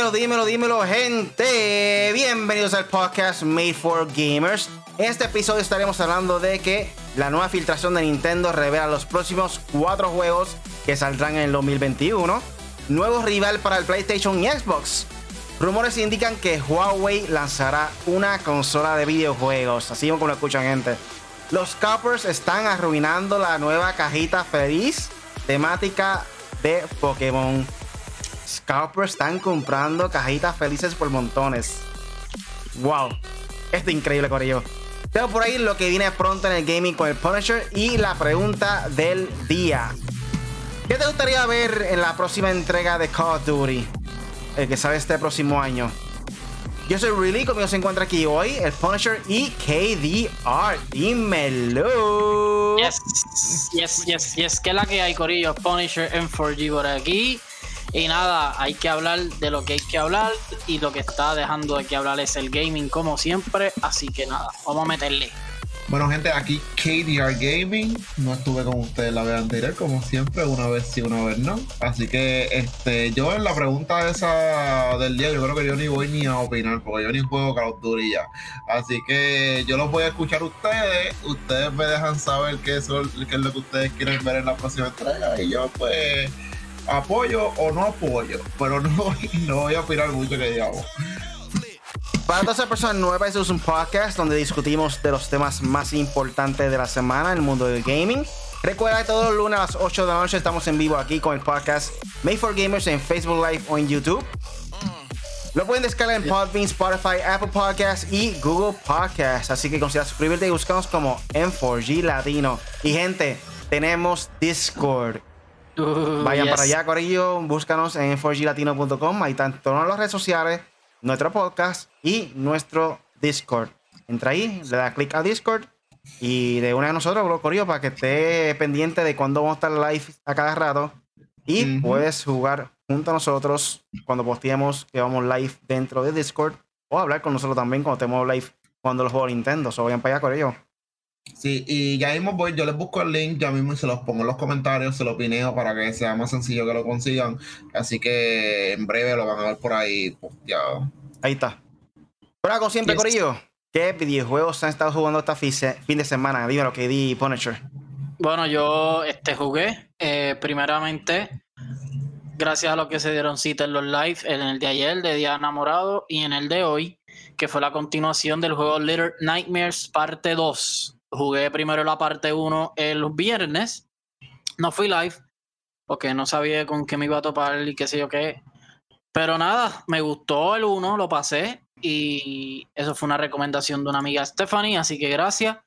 Dímelo, dímelo, dímelo, gente. Bienvenidos al podcast Made for Gamers. En este episodio estaremos hablando de que la nueva filtración de Nintendo revela los próximos cuatro juegos que saldrán en el 2021. Nuevo rival para el PlayStation y Xbox. Rumores indican que Huawei lanzará una consola de videojuegos, así como lo escuchan gente. Los coppers están arruinando la nueva cajita feliz temática de Pokémon. Scalpers están comprando cajitas felices por montones. Wow, esto es increíble, Corillo. Tengo por ahí lo que viene pronto en el gaming con el Punisher y la pregunta del día. ¿Qué te gustaría ver en la próxima entrega de Call of Duty? El que sale este próximo año. Yo soy Really, conmigo se encuentra aquí hoy el Punisher y KDR. Dímelo. Yes, yes, yes, yes. ¿Qué es la que hay, Corillo? Punisher M4G por aquí. Y nada, hay que hablar de lo que hay que hablar y lo que está dejando de que hablar es el gaming como siempre, así que nada, vamos a meterle. Bueno gente, aquí KDR Gaming, no estuve con ustedes la vez anterior, como siempre, una vez sí, una vez no. Así que este, yo en la pregunta esa del día, yo creo que yo ni voy ni a opinar, porque yo ni juego Call of Duty ya. Así que yo los voy a escuchar ustedes, ustedes me dejan saber qué es lo que ustedes quieren ver en la próxima entrega y yo pues apoyo o no apoyo, pero no, no voy a opinar mucho que digamos. Para todas las personas nuevas, este es un podcast donde discutimos de los temas más importantes de la semana en el mundo del gaming. Recuerda que todos los lunes a las 8 de la noche estamos en vivo aquí con el podcast Made for Gamers en Facebook Live o en YouTube. Lo pueden descargar en Podbean, Spotify, Apple Podcasts y Google Podcasts. Así que considera suscribirte y buscamos como M4G Latino. Y gente, tenemos Discord. Uh, Vayan yes. para allá, Corillo. Búscanos en 4glatino.com. Ahí están todas las redes sociales, nuestro podcast y nuestro Discord. Entra ahí, le da clic a Discord y de una de nosotros, bro, Corillo, para que esté pendiente de cuándo vamos a estar live a cada rato. Y puedes jugar junto a nosotros cuando posteemos que vamos live dentro de Discord o hablar con nosotros también cuando estemos live cuando los juegos Nintendo. So, vayan para allá, Corillo. Sí, y ya mismo voy, yo les busco el link, ya mismo y se los pongo en los comentarios, se los pineo para que sea más sencillo que lo consigan. Así que en breve lo van a ver por ahí posteado. Ahí está. Pero como siempre, Yes. Corillo, ¿qué videojuegos han estado jugando esta fin de semana? Dímelo, que di Punisher. Bueno, yo este, jugué eh, primeramente gracias a lo que se dieron cita en los live, en el de ayer, de Día Enamorado, y en el de hoy, que fue la continuación del juego Little Nightmares parte 2. Jugué primero la parte 1 el viernes, no fui live, porque no sabía con qué me iba a topar y qué sé yo qué. Pero nada, me gustó el 1, lo pasé, y eso fue una recomendación de una amiga Stephanie, así que gracias.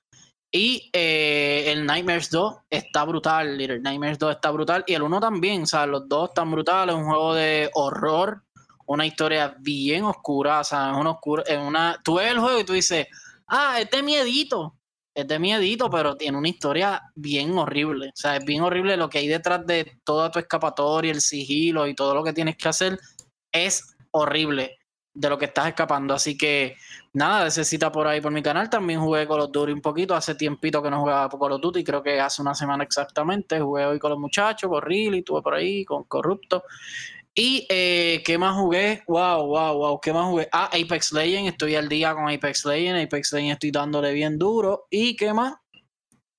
Y eh, el Nightmares 2 está brutal. Little Nightmares 2 está brutal. Y el 1 también. O sea, los dos están brutales. Es un juego de horror. Una historia bien oscura. O sea, es una oscura. Es una... Tú ves el juego y tú dices, ah, es de miedito. Es de miedito, pero tiene una historia bien horrible. O sea, es bien horrible lo que hay detrás de toda tu escapatoria, el sigilo y todo lo que tienes que hacer. Es horrible de lo que estás escapando. Así que nada, ese cita por ahí por mi canal. También jugué Call of Duty un poquito. Hace tiempito que no jugaba Call of Duty, creo que hace una semana exactamente. Jugué hoy con los muchachos, con Riley, estuve por ahí, con Corrupto. Y eh, ¿qué más jugué? Wow, wow, wow. ¿Qué más jugué? Ah, Apex Legends. Estoy al día con Apex Legends. Apex Legends estoy dándole bien duro. ¿Y qué más?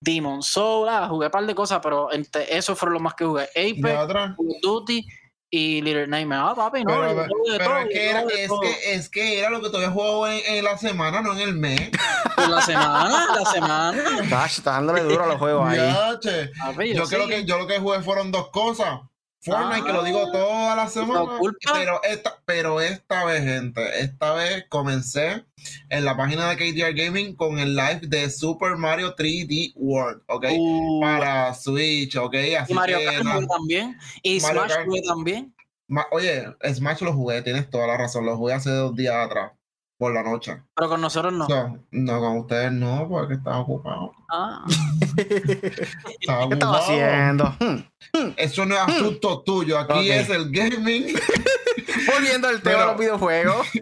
Demon Soul. Ah, jugué un par de cosas, pero entre esos fueron los más que jugué. ¿Y de Apex, otra? Call of Duty y Little Nightmare. Ah, papi, no. Pero, yo pero todo, es, que yo era, es, que, es que era lo que tú habías jugado en, en la semana, no en el mes. En la semana, en la semana. Tash, está dándole duro a los juegos ahí. Ya, che. Papi, Yo, creo sí. que, yo lo que jugué fueron dos cosas. Fortnite, Ah, que lo digo toda la semana. Pero esta, pero esta vez, gente, esta vez comencé en la página de KDR Gaming con el live de Super Mario 3D World, ¿ok? Uh, Para Switch, ¿ok? Así y Mario que, Kart también. Y Mario Smash Kart. también. Ma- Oye, Smash lo jugué, tienes toda la razón. Lo jugué hace dos días atrás, por la noche. Pero con nosotros no. So, no, con ustedes no, porque estaba ocupado. Ah. Estaba ¿Qué estaba ocupado. haciendo? Eso no es asunto tuyo, aquí es el gaming. Volviendo al tema Pero- de los videojuegos.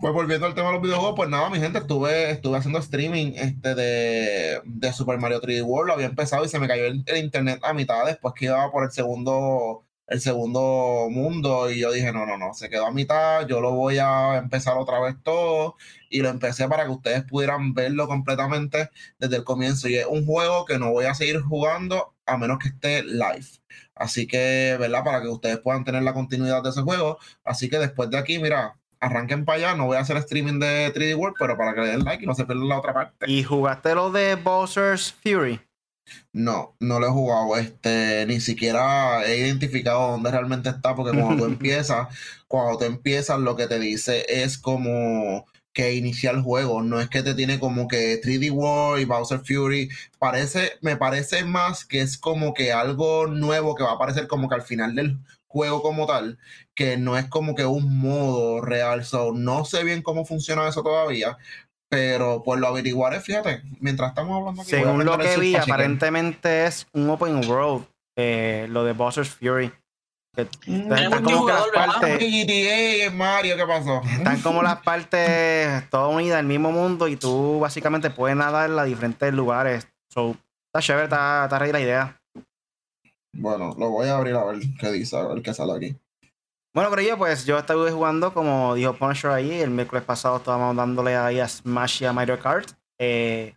Pues volviendo al tema de los videojuegos, pues nada, mi gente, estuve, estuve haciendo streaming este de, de Super Mario 3D World, lo había empezado y se me cayó el, el internet a mitad después que iba por el segundo el segundo mundo y yo dije, no, no, no, se quedó a mitad, yo lo voy a empezar otra vez todo y lo empecé para que ustedes pudieran verlo completamente desde el comienzo y es un juego que no voy a seguir jugando a menos que esté live. Así que, ¿verdad? Para que ustedes puedan tener la continuidad de ese juego. Así que después de aquí, mira, arranquen para allá. No voy a hacer streaming de 3D World, pero para que le den like y no se pierdan la otra parte. ¿Y jugaste lo de Bowser's Fury? No, no lo he jugado. Este, ni siquiera he identificado dónde realmente está, porque cuando tú empiezas, cuando tú empiezas, lo que te dice es como que inicia el juego. No es que te tiene como que 3D World y Bowser Fury. Parece, me parece más que es como que algo nuevo que va a aparecer como que al final del juego como tal, que no es como que un modo real. So, no sé bien cómo funciona eso todavía, pero pues lo averiguaré, fíjate, mientras estamos hablando aquí. Según lo que vi, aparentemente es un open world, eh, lo de Bowser's Fury. Mm. están como que las partes. Mario, ¿qué pasó? Están como las partes todas unidas el mismo mundo y tú básicamente puedes nadar en diferentes lugares. So, está chévere, está, está la idea. Bueno, lo voy a abrir a ver qué dice, a ver qué sale aquí. Bueno, pero yo pues yo estuve jugando, como dijo Punisher ahí, el miércoles pasado estábamos dándole ahí a Smash y a Mario Kart. Eh,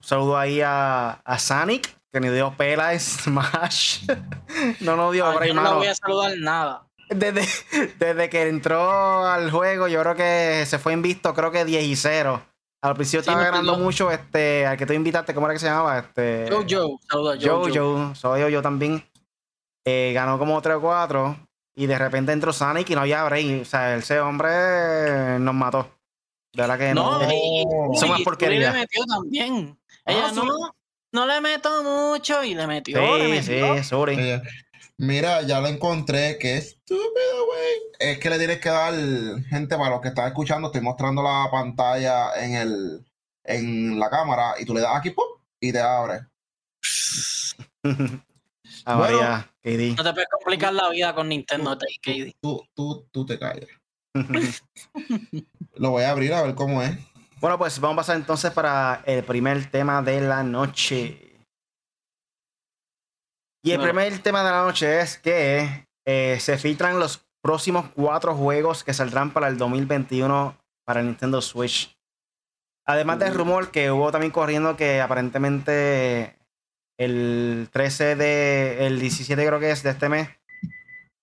saludo ahí a, a Sonic, que ni dio pela es Smash. no nos dio ahí, No voy a saludar nada. Desde, desde, que entró al juego, yo creo que se fue invisto, creo que 10 y 0. Al principio estaba ganando mucho, este, al que tú invitaste, ¿cómo era que se llamaba? Este, Jojo, saluda Jojo. Jojo, soy yo, yo también. Eh, ganó como 3 o 4 y de repente entró Sonic y no había break. O sea, ese hombre nos mató. De verdad que no. no. Son más porquerías. le metió también. Ella ah, no, no le meto mucho y le metió. Sí, sí, sorry. Mira, ya lo encontré, qué estúpido, güey. Es que le tienes que dar, gente, para los que están escuchando, estoy mostrando la pantalla en el en la cámara y tú le das aquí, ¡pum! y te abre. ah, bueno, KD. No te puedes complicar la vida con Nintendo, tú, KD. Tú, tú, tú te callas. lo voy a abrir a ver cómo es. Bueno, pues vamos a pasar entonces para el primer tema de la noche. Y el primer tema de la noche es que eh, se filtran los próximos cuatro juegos que saldrán para el 2021 para Nintendo Switch. Además del rumor que hubo también corriendo que aparentemente el 13 de. El 17 creo que es de este mes.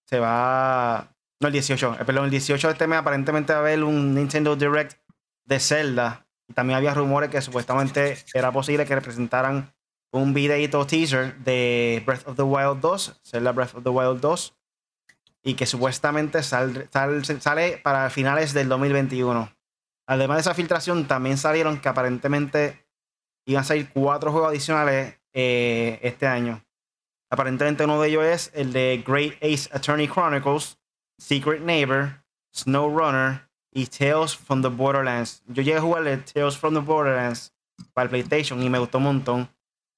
Se va. No, el 18. Eh, perdón, el 18 de este mes aparentemente va a haber un Nintendo Direct de Zelda. También había rumores que supuestamente era posible que representaran un videito teaser de Breath of the Wild 2, Zelda Breath of the Wild 2, y que supuestamente sale para finales del 2021. Además de esa filtración, también salieron que aparentemente iban a salir cuatro juegos adicionales eh, este año. Aparentemente uno de ellos es el de Great Ace Attorney Chronicles, Secret Neighbor, Snow Runner y Tales from the Borderlands. Yo llegué a jugarle Tales from the Borderlands para el PlayStation y me gustó un montón.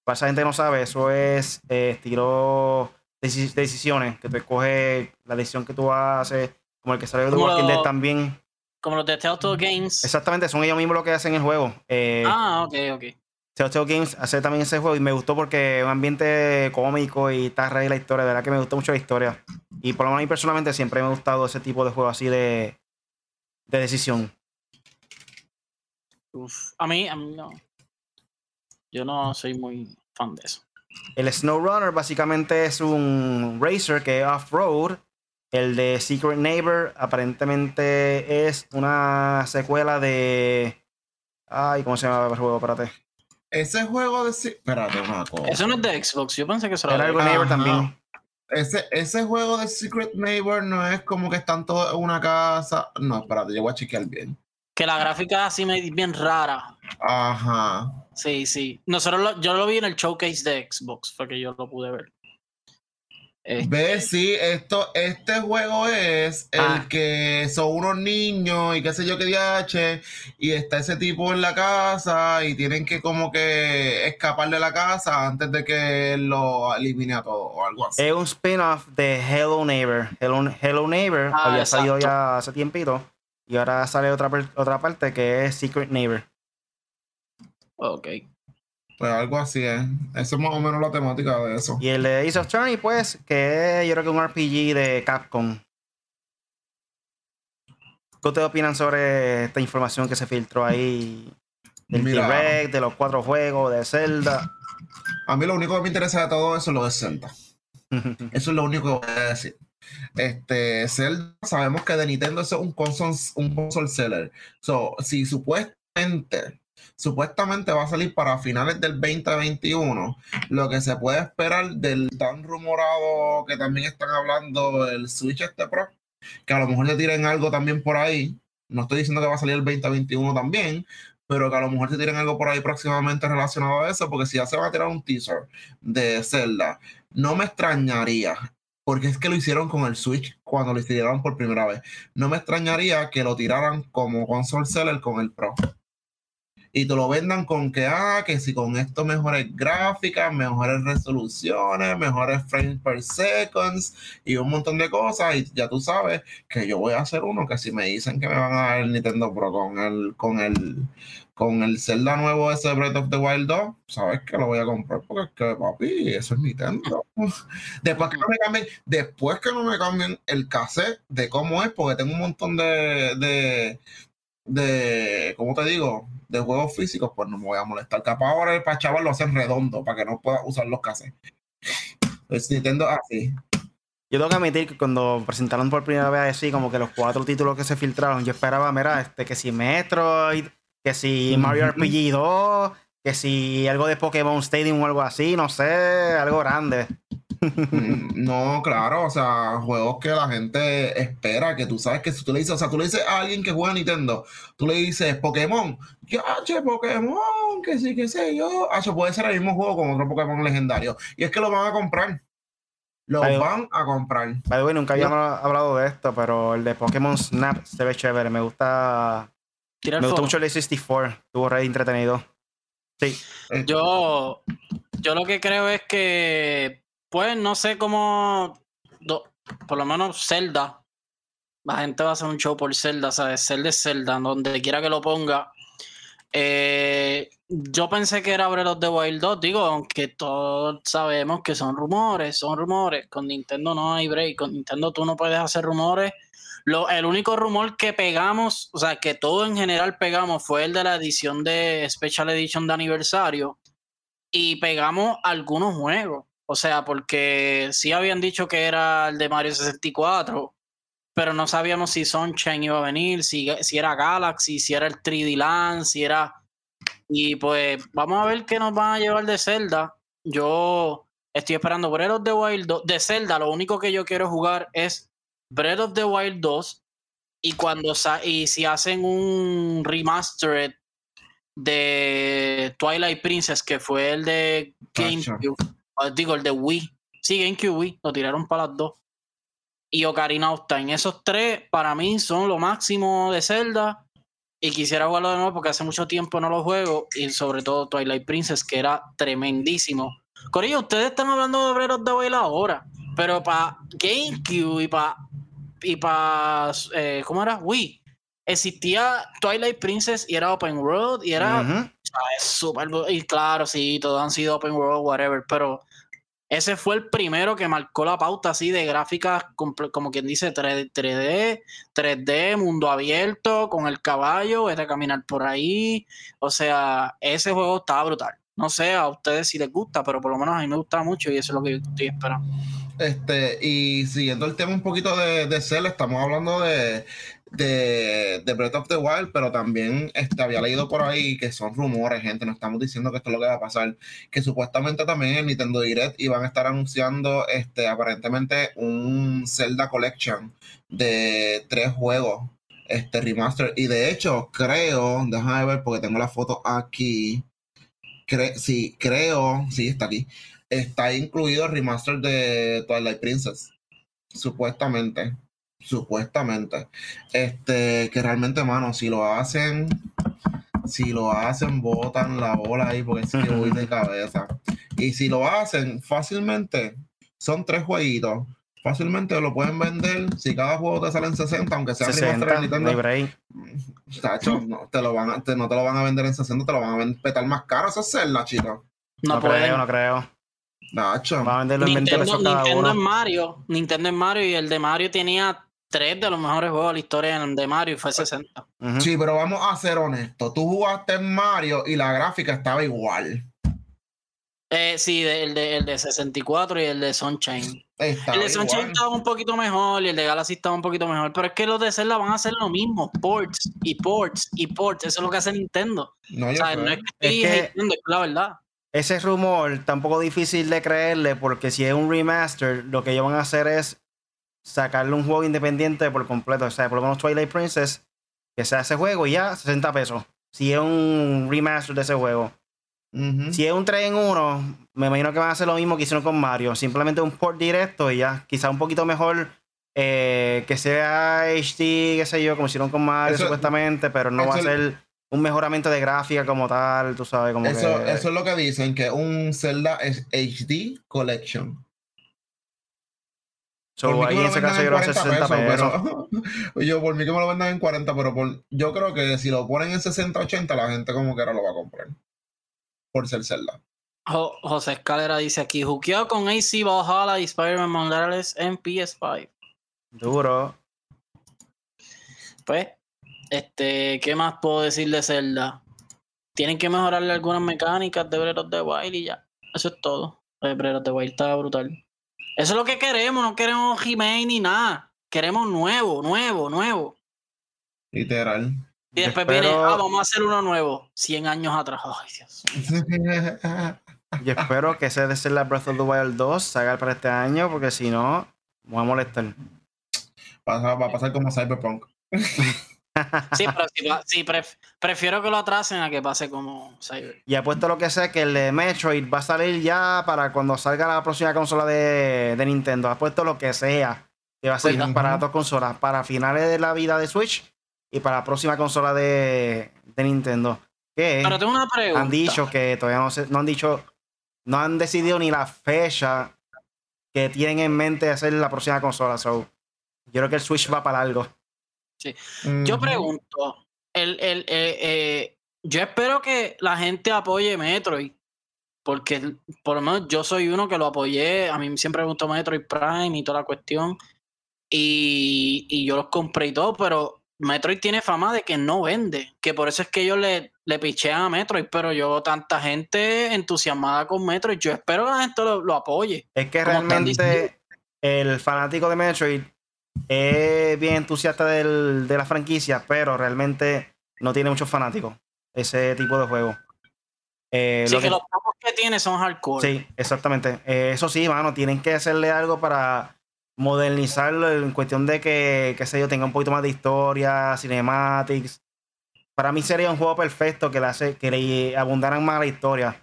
Para esa gente que no sabe, eso es eh, estilo de decisiones, que tú escoges la decisión que tú haces, como el que salió de Walking Dead también. Como los de Telltale Games. Exactamente, son ellos mismos los que hacen el juego. Eh, ah, ok, ok. Telltale Games hace también ese juego y me gustó porque es un ambiente cómico y está rey la historia. De verdad que me gustó mucho la historia. Y por lo menos a mí personalmente siempre me ha gustado ese tipo de juego así de, de decisión. Uf, a mí, a mí no. Yo no soy muy fan de eso. El SnowRunner básicamente es un racer que es off-road. El de Secret Neighbor aparentemente es una secuela de. Ay, ¿cómo se llama el juego? Espérate. Ese juego de. Espérate una cosa. Eso no es de Xbox. Yo pensé que eso era de Neighbor también. Ese, ese juego de Secret Neighbor no es como que están todos en una casa. No, espérate, yo voy a chequear bien. Que la gráfica así me bien rara. Ajá. Sí, sí. Nosotros yo lo vi en el showcase de Xbox, fue que yo lo pude ver. Este... Ve, sí, esto, este juego es el ah. que son unos niños y qué sé yo qué DH, y está ese tipo en la casa y tienen que como que escapar de la casa antes de que lo elimine a todo o algo así. Es un spin-off de Hello Neighbor. Hello, Neighbor ah, había salido ya hace tiempito y ahora sale otra, otra parte que es Secret Neighbor. Ok. Pues algo así es. Eso es más o menos la temática de eso. Y el de Ace of Attorney, pues, que es, yo creo que un RPG de Capcom. ¿Qué ustedes opinan sobre esta información que se filtró ahí? Del Mira. direct, de los cuatro juegos, de Zelda. A mí lo único que me interesa de todo eso es lo de Zelda. Eso es lo único que voy a decir. Este, Zelda, sabemos que de Nintendo eso es un console, un console seller. So, si supuestamente, supuestamente va a salir para finales del 2021, lo que se puede esperar del tan rumorado que también están hablando el Switch este Pro, que a lo mejor le tiren algo también por ahí. No estoy diciendo que va a salir el 2021 también, pero que a lo mejor se tiren algo por ahí próximamente relacionado a eso, porque si ya se va a tirar un teaser de Zelda, no me extrañaría, porque es que lo hicieron con el Switch cuando lo hicieron por primera vez. No me extrañaría que lo tiraran como console seller con el Pro. Y te lo vendan con que, ah, que si con esto mejores gráficas, mejores resoluciones, mejores frames per seconds y un montón de cosas. Y ya tú sabes que yo voy a hacer uno que si me dicen que me van a dar el Nintendo Pro con el, con el, con el Zelda nuevo ese Breath of the Wild 2, sabes que lo voy a comprar porque es que, papi, eso es Nintendo. Después que no me cambien, después que no me cambien el cassette de cómo es, porque tengo un montón de, de, de ¿cómo te digo? De juegos físicos, pues no me voy a molestar. Capaz ahora para chaval lo hacen redondo para que no pueda usar los cassettes. Pues Nintendo así. Yo tengo que admitir que cuando presentaron por primera vez así, como que los cuatro títulos que se filtraron, yo esperaba, mira, este, que si Metroid, que si Mario. RPG 2, que si algo de Pokémon Stadium o algo así, no sé, algo grande. Mm, No, claro, o sea, juegos que la gente espera, que tú sabes que si tú le dices, o sea, tú le dices a alguien que juega Nintendo, tú le dices Pokémon, ya, che, Pokémon, que sí, que sé yo, Hacho, puede ser el mismo juego con otro Pokémon legendario. Y es que lo van a comprar. Lo Ay, van a comprar. By the way, nunca habíamos hablado de esto, pero el de Pokémon Snap se ve chévere. Me gusta. Tirar Me gustó foto. mucho el de 64. Estuvo re entretenido. Sí. Eh, Yo, yo lo que creo es que, pues, no sé cómo, por lo menos Zelda, la gente va a hacer un show por Zelda, ¿sabes? Zelda es Zelda, donde quiera que lo ponga. Eh, yo pensé que era Breath the Wild 2, digo, aunque todos sabemos que son rumores, son rumores. Con Nintendo no hay break, con Nintendo tú no puedes hacer rumores. Lo, el único rumor que pegamos, o sea, que todo en general pegamos fue el de la edición de Special Edition de aniversario y pegamos algunos juegos. O sea, porque sí habían dicho que era el de Mario 64, pero no sabíamos si Sunshine iba a venir, si, si era Galaxy, si era el 3D Land, si era... Y pues vamos a ver qué nos van a llevar de Zelda. Yo estoy esperando Breath of the Wild 2. De Zelda, lo único que yo quiero jugar es Breath of the Wild 2. Y cuando sa- y si hacen un remastered de Twilight Princess, que fue el de. GameCube, digo, el de Wii. Sí, GameCube Wii, lo tiraron para las dos. Y Ocarina of Time. Esos tres para mí son lo máximo de Zelda. Y quisiera jugarlo de nuevo porque hace mucho tiempo no lo juego. Y sobre todo Twilight Princess, que era tremendísimo. Corillo, ustedes están hablando de of the Wild ahora. Pero para GameCube y para. Y para. ¿Cómo era? Wii. Existía Twilight Princess y era Open World y era es súper bu- y claro, sí, todos han sido open world, whatever, pero ese fue el primero que marcó la pauta así de gráficas, como quien dice 3D, 3D, 3D, mundo abierto, con el caballo, vete a caminar por ahí. O sea, ese juego estaba brutal. No sé a ustedes si les gusta, pero por lo menos a mí me gusta mucho y eso es lo que yo estoy esperando. Este, y siguiendo el tema un poquito de, de estamos hablando de, de, de Breath of the Wild, pero también este, había leído por ahí que son rumores, gente, no estamos diciendo que esto es lo que va a pasar, que supuestamente también en Nintendo Direct iban a estar anunciando este, aparentemente un Zelda Collection de tres juegos, este remaster, y de hecho creo, déjame ver porque tengo la foto aquí, Cre- sí, creo, sí, está aquí, está incluido el remaster de Twilight Princess. Supuestamente. Supuestamente. Este, que realmente, mano, si lo hacen, si lo hacen, botan la bola ahí porque es que voy de cabeza. Y si lo hacen fácilmente, son tres jueguitos. Fácilmente lo pueden vender. Si cada juego te sale en 60, aunque sea remaster 60, de no Nintendo. Tacho, no te lo van a, te- no te lo van a vender en 60, te lo van a ven- petar más caro. Eso es Zelda, chicos. No, No, pueden. creo, no creo. Nacho. Va a vender los 20 Nintendo, pesos cada Nintendo es. Mario. Nintendo es Mario y el de Mario tenía tres de los mejores juegos de la historia de Mario y fue 60. Ujú. Sí, pero vamos a ser honestos. Tú jugaste en Mario y la gráfica estaba igual. Eh, sí, de- el, de, el de 64 y el de Sunshine. Estaba el de Sunshine igual. estaba un poquito mejor y el de Galaxy estaba un poquito mejor. Pero es que los de Zelda van a hacer lo mismo. Ports y ports y ports. Eso es lo que hace Nintendo. No, O yo sea, no es que Es hateando, es la verdad. Ese rumor tampoco difícil de creerle porque si es un remaster, lo que ellos van a hacer es sacarle un juego independiente por completo. O sea, por lo menos Twilight Princess, que sea ese juego y ya 60 pesos. Si es un remaster de ese juego. Si es un 3 en 1, me imagino que van a hacer lo mismo que hicieron con Mario. Simplemente un port directo y ya. Quizá un poquito mejor eh, que sea HD, qué sé yo, como hicieron con Mario Eso- supuestamente, pero no va a ser un mejoramiento de gráfica como tal, tú sabes, como Eso, que... eso es lo que dicen, que un Zelda es HD Collection. So, Por mí que ahí me en lo ese vendan caso en yo que 60 pesos. pero yo por mí que me lo vendan en 40, pero por, yo creo que si lo ponen en 60, 80, la gente como que ahora lo va a comprar. Por ser Zelda. Jo- José Escalera dice aquí, juqueado con AC Valhalla y Spider-Man Morales en PS5. Duro. Pues, este, ¿qué más puedo decir de Zelda? Tienen que mejorarle algunas mecánicas de Breath of the Wild y ya. Eso es todo. Eh, Breath of the Wild está brutal. Eso es lo que queremos, no queremos remake ni nada. Queremos nuevo, nuevo, nuevo. Literal. Y después viene, espero- ah, vamos a hacer uno nuevo. 100 años atrás. Ay, Dios. Yo espero que ese de ser la Breath of the Wild 2 salga para este año, porque si no, me va a molestar. Va a pasar como Cyberpunk. Sí, pero sí, pref- prefiero que lo atrasen a que pase como Cyber. Y apuesto lo que sé que el de Metroid va a salir ya para cuando salga la próxima consola de, de Nintendo. Apuesto lo que sea. Que va a ser Cuidado. para las dos consolas. Para finales de la vida de Switch y para la próxima consola de, de Nintendo. Que Pero tengo una pregunta. han dicho que todavía no, se- no han dicho, no han decidido ni la fecha que tienen en mente de hacer la próxima consola. So, yo creo que el Switch va para algo. Yo Ujú. pregunto, el, el, eh, eh, yo espero que la gente apoye Metroid, porque por lo menos yo soy uno que lo apoyé, a mí siempre me gustó Metroid Prime y toda la cuestión, y, y yo los compré y todo, pero Metroid tiene fama de que no vende, que por eso es que ellos le, le pichean a Metroid, pero yo tanta gente entusiasmada con Metroid, yo espero que la gente lo, lo apoye. Es que realmente el fanático de Metroid es bien entusiasta del- de la franquicia, pero realmente no tiene muchos fanáticos ese tipo de juego. Eh, lo que, que- los pocos que tiene son hardcore. sí, exactamente. Eh, eso sí, mano, tienen que hacerle algo para modernizarlo en cuestión de que, qué sé yo, tenga un poquito más de historia, cinematics. Para mí sería un juego perfecto que le, hace, que le abundaran más la historia.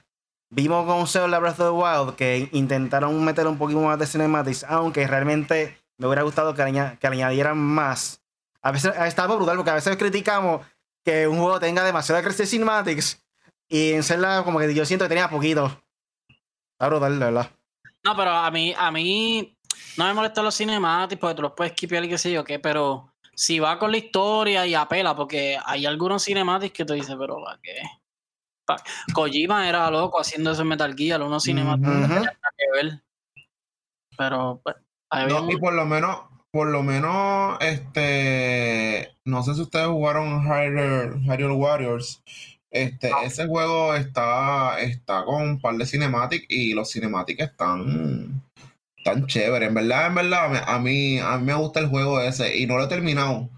Vimos con Zelda Breath of the Wild que intentaron meter un poquito más de cinematics, aunque realmente me hubiera gustado que, le añadieran más. A veces estaba brutal porque a veces criticamos que un juego tenga demasiada de cinematics y en Zelda como que yo siento que tenía poquito. Está brutal, de verdad. No, pero a mí, a mí no me molestan los cinemáticos porque tú los puedes skipear y qué sé yo qué, pero si va con la historia y apela, porque hay algunos cinemáticos que tú dices, pero ¿para qué? Pa- Kojima era loco haciendo eso en Metal Gear, unos no tenían nada que ver. Pero, pues, No, y por lo menos, por lo menos, este, no sé si ustedes jugaron Hyrule Warriors. Este, ese juego está, está con un par de cinematics y los cinematics están tan chéveres. En verdad, en verdad, a mí, a mí me gusta el juego ese y no lo he terminado.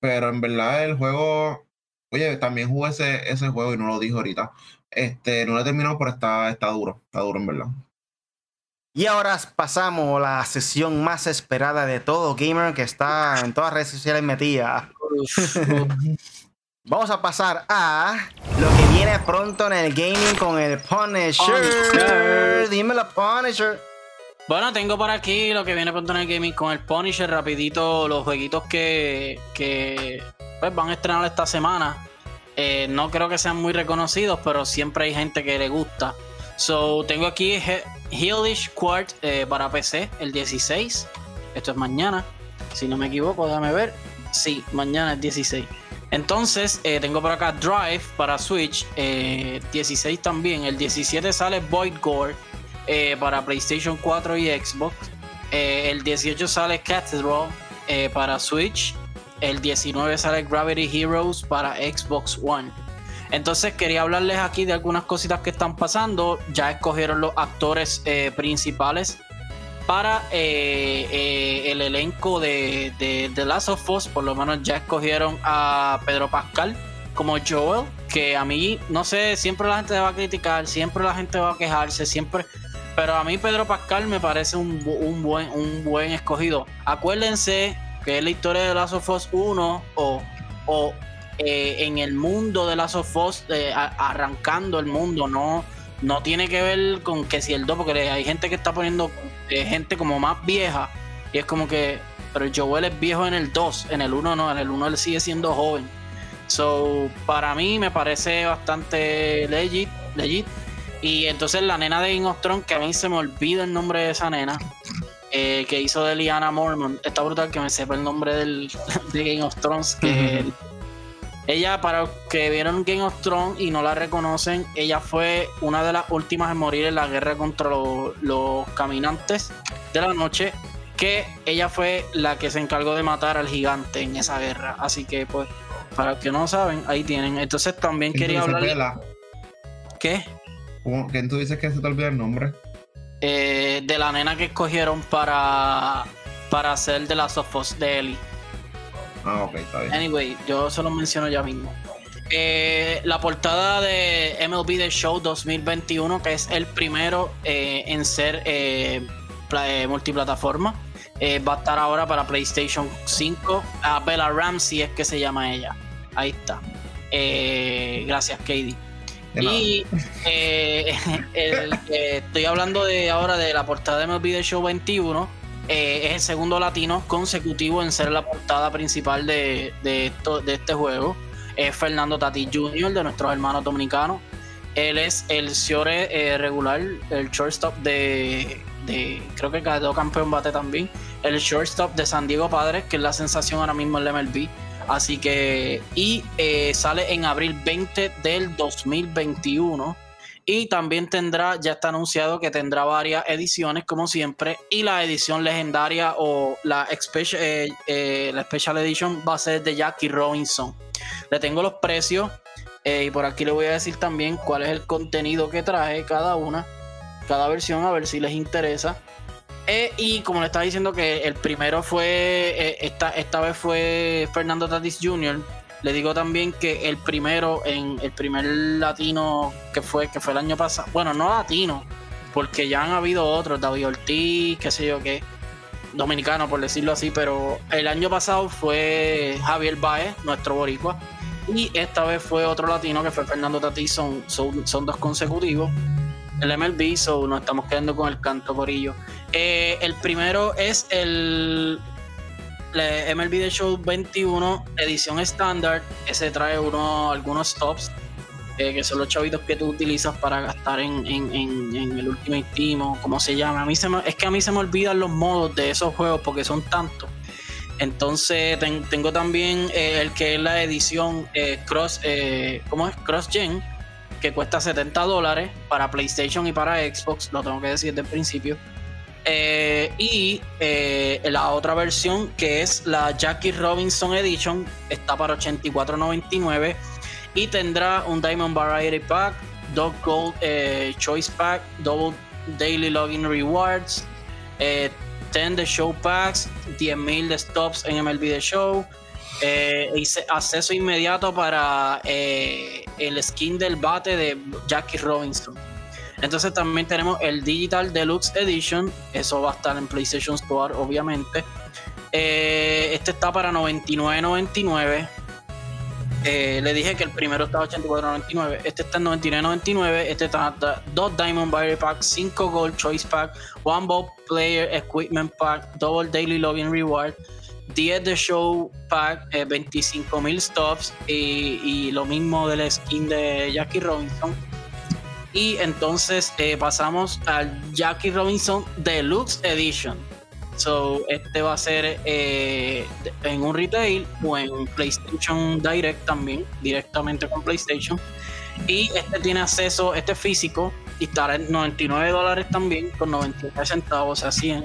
Pero en verdad el juego, oye, también jugué ese, ese juego y no lo dije ahorita. Este, no lo he terminado, pero está, está duro, está duro en verdad. Y ahora pasamos a la sesión más esperada de todo gamer que está en todas las redes sociales metida. Vamos a pasar a lo que viene pronto en el gaming con el Punisher. Punisher. Dímelo, Punisher. Bueno, tengo por aquí lo que viene pronto en el gaming con el Punisher, rapidito, los jueguitos que, que pues, van a estrenar esta semana. Eh, no creo que sean muy reconocidos, pero siempre hay gente que le gusta. So, tengo aquí He- Quart eh, para PC, el 16. Esto es mañana, si no me equivoco, déjame ver. Sí, mañana es 16. Entonces, eh, tengo por acá Drive para Switch, 16 también. El 17 sale Void Gore para PlayStation 4 y Xbox. el 18 sale Cathedral para Switch. El 19 sale Gravity Heroes para Xbox One. Entonces quería hablarles aquí de algunas cositas que están pasando. Ya escogieron los actores eh, principales para eh, eh, el elenco de, de, The Last of Us. Por lo menos ya escogieron a Pedro Pascal como Joel. Que a mí, no sé, siempre la gente va a criticar, siempre la gente va a quejarse, siempre. Pero a mí Pedro Pascal me parece un, buen, un buen escogido. Acuérdense que es la historia de The Last of Us 1 o, o eh, en el mundo de la Sofos, eh, arrancando el mundo, no, no tiene que ver con que si el 2, porque hay gente que está poniendo eh, gente como más vieja, y es como que, pero Joel es viejo en el 2, en el 1 no, en el 1 él sigue siendo joven. So, para mí me parece bastante legit, legit. Y entonces la nena de Game of Thrones, que a mí se me olvida el nombre de esa nena, que hizo de Liana Mormon, está brutal que me sepa el nombre del, de Game of Thrones, que ella, para los que vieron Game of Thrones y no la reconocen, ella fue una de las últimas en morir en la guerra contra los, caminantes de la noche. Que ella fue la que se encargó de matar al gigante en esa guerra. Así que, pues, para los que no saben, ahí tienen. Entonces también quería hablar. ¿Qué? ¿Quién tú dices que se te olvidó el nombre? Eh, de la nena que escogieron para, para hacer de las Sofos de Ellie. Ah, ok, está bien. Anyway, yo solo menciono ya mismo. Eh, la portada de MLB The Show 2021, que es el primero eh, en ser eh, multiplataforma. va a estar ahora para PlayStation 5. A Bella Ramsey es que se llama ella. Ahí está. gracias, Katie. Y estoy hablando de ahora de la portada de MLB The Show 21 eh, es el segundo latino consecutivo en ser la portada principal de, de, este juego. Es Fernando Tati Jr., de nuestros hermanos dominicanos. Él es el Ciore eh, regular, el shortstop de, de, Creo que quedó campeón bate también. El shortstop de San Diego Padres, que es la sensación ahora mismo en el MLB. Así que. Y eh, sale en abril 20 del 2021 y también tendrá, ya está anunciado que tendrá varias ediciones, como siempre. Y la edición legendaria o la, eh, eh, la Special Edition va a ser de Jackie Robinson. Le tengo los precios eh, y por aquí le voy a decir también cuál es el contenido que trae cada una, cada versión, a ver si les interesa. y como le estaba diciendo que el primero fue, esta, esta vez fue Fernando Tatis Jr., le digo también que el primero, en el primer latino que fue, que fue el año pasado, bueno, no latino, porque ya han habido otros, David Ortiz, qué sé yo qué, dominicano por decirlo así, pero el año pasado fue Javier Baez, nuestro boricua, y esta vez fue otro latino que fue Fernando Tatís, son, son, dos consecutivos. El MLB, so nos estamos quedando con el canto corillo. Eh, el primero es el MLB The Show 21, edición estándar, ese trae uno, algunos stops, eh, que son los chavitos que tú utilizas para gastar en, el último Team como se llama. A mí es que a mí se me olvidan los modos de esos juegos porque son tantos. Entonces tengo también eh, el que es la edición eh, Cross, ¿cómo es? Cross Gen, que cuesta 70 dólares para PlayStation y para Xbox, lo tengo que decir desde el principio. Eh, y eh, la otra versión, que es la Jackie Robinson Edition, está para 84.99 y tendrá un Diamond Variety Pack, Dog Gold eh, Choice Pack, Double Daily Login Rewards, 10 de Show Packs, 10.000 de Stops en MLB The Show, acceso inmediato para el skin del bate de Jackie Robinson. Entonces también tenemos el Digital Deluxe Edition, eso va a estar en PlayStation Store obviamente. Eh, este está para 99.99. Eh, le dije que el primero estaba 84.99, este está en 99.99, este está 2 Diamond Battery Pack, 5 Gold Choice Pack, 1 Ball Player Equipment Pack, Double Daily Login Reward, 10 de Show Pack, 25.000 eh, stops y, y, lo mismo del skin de Jackie Robinson. Y entonces eh, pasamos al Jackie Robinson Deluxe Edition. So, este va a ser eh, en un retail o en PlayStation Direct también, directamente con PlayStation. Y este tiene acceso, este físico, y estará en 99 dólares también, con 99 centavos, o sea, 100.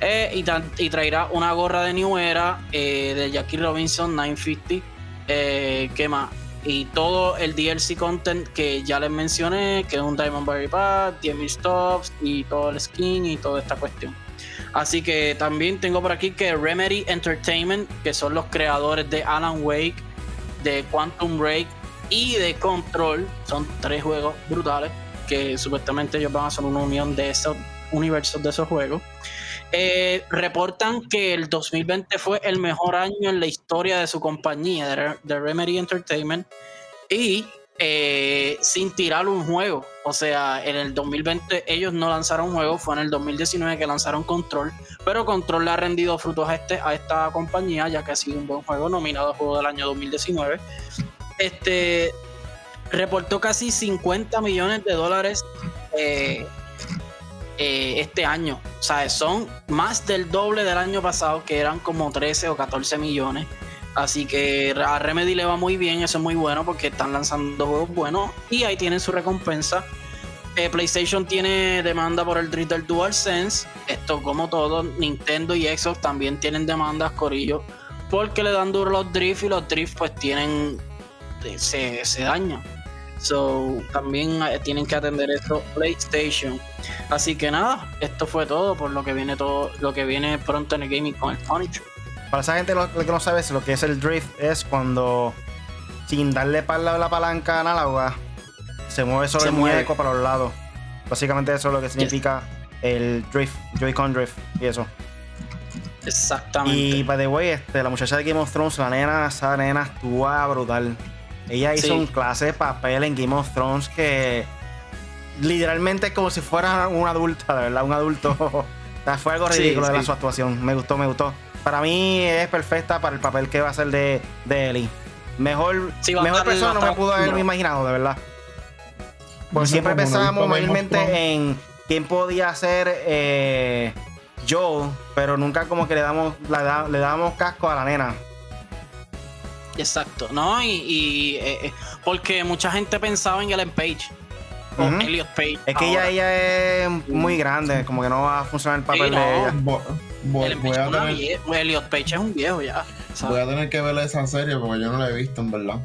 Eh, y, y, traerá una gorra de New Era de Jackie Robinson 950. ¿Qué más? Y todo el DLC content que ya les mencioné, que es un Diamond Berry Pad, 10.000 stops y todo el skin y toda esta cuestión. Así que también tengo por aquí que Remedy Entertainment, que son los creadores de Alan Wake, de Quantum Break y de Control, son tres juegos brutales que supuestamente ellos van a hacer una unión de esos universos de esos juegos. Eh, reportan que el 2020 fue el mejor año en la historia de su compañía, de Remedy Entertainment, y eh, sin tirar un juego. O sea, en el 2020 ellos no lanzaron juego, fue en el 2019 que lanzaron Control, pero Control le ha rendido frutos a, este, a esta compañía, ya que ha sido un buen juego, nominado a Juego del Año 2019. Este reportó casi 50 millones de dólares eh, eh, este año. O sea, son más del doble del año pasado, que eran como 13 o 14 millones. Así que a Remedy le va muy bien, eso es muy bueno porque están lanzando juegos buenos y ahí tienen su recompensa. Eh, PlayStation tiene demanda por el drift del DualSense. Esto, como todo, Nintendo y Xbox también tienen demandas, Corillo, porque le dan duro los drift y los drift, pues tienen. se, se dañan. So, también eh, tienen que atender esto PlayStation. Así que nada, esto fue todo por lo que viene todo, lo que viene pronto en el gaming con el Furniture. Para esa gente lo, que no sabe lo que es el drift es cuando sin darle para la, palanca análoga se mueve sobre el muñeco para los lados. Básicamente eso es lo que significa el drift, Joy-Con drift y eso. Exactamente. Y by the way, este, la muchacha de Game of Thrones, la nena, esa nena estuvo brutal. Ella hizo un clase de papel en Game of Thrones que literalmente es como si fuera un adulto, de verdad, un adulto. fue algo ridículo de la su actuación. Me gustó, me gustó para mí es perfecta para el papel que va a ser de, de Ellie. Mejor, mejor persona no me pudo haber imaginado, de verdad. Porque siempre pensábamos mayormente en quién podía ser eh, Joel, pero nunca como que le damos, le, damos casco a la nena. Exacto, ¿no? Y, eh, eh, porque mucha gente pensaba en Ellen Page. O Elliot Page. Es que ella, ella es muy grande, como que no va a funcionar el papel de ella. Voy, a tener... Elliot Page es un viejo ya. Voy a tener que ver esa serie porque yo no la he visto, en verdad.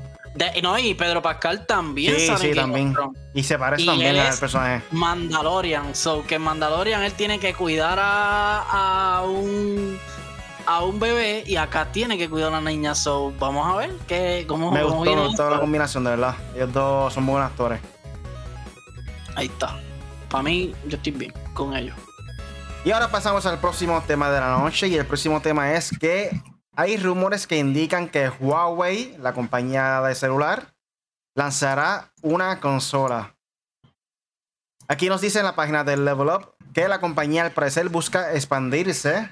no, y Pedro Pascal también sí, sí, también. Y se parece también al personaje. Mandalorian. So que Mandalorian él tiene que cuidar a, a un a un bebé y acá tiene que cuidar a una niña. So vamos a ver qué cómo Me gustó, la combinación, de verdad. Ellos dos son buenos actores. Ahí está. Para mí, yo estoy bien con ellos. Y ahora pasamos al próximo tema de la noche. Y el próximo tema es que hay rumores que indican que Huawei, la compañía de celular, lanzará una consola. Aquí nos dice en la página del Level Up que la compañía al parecer busca expandirse.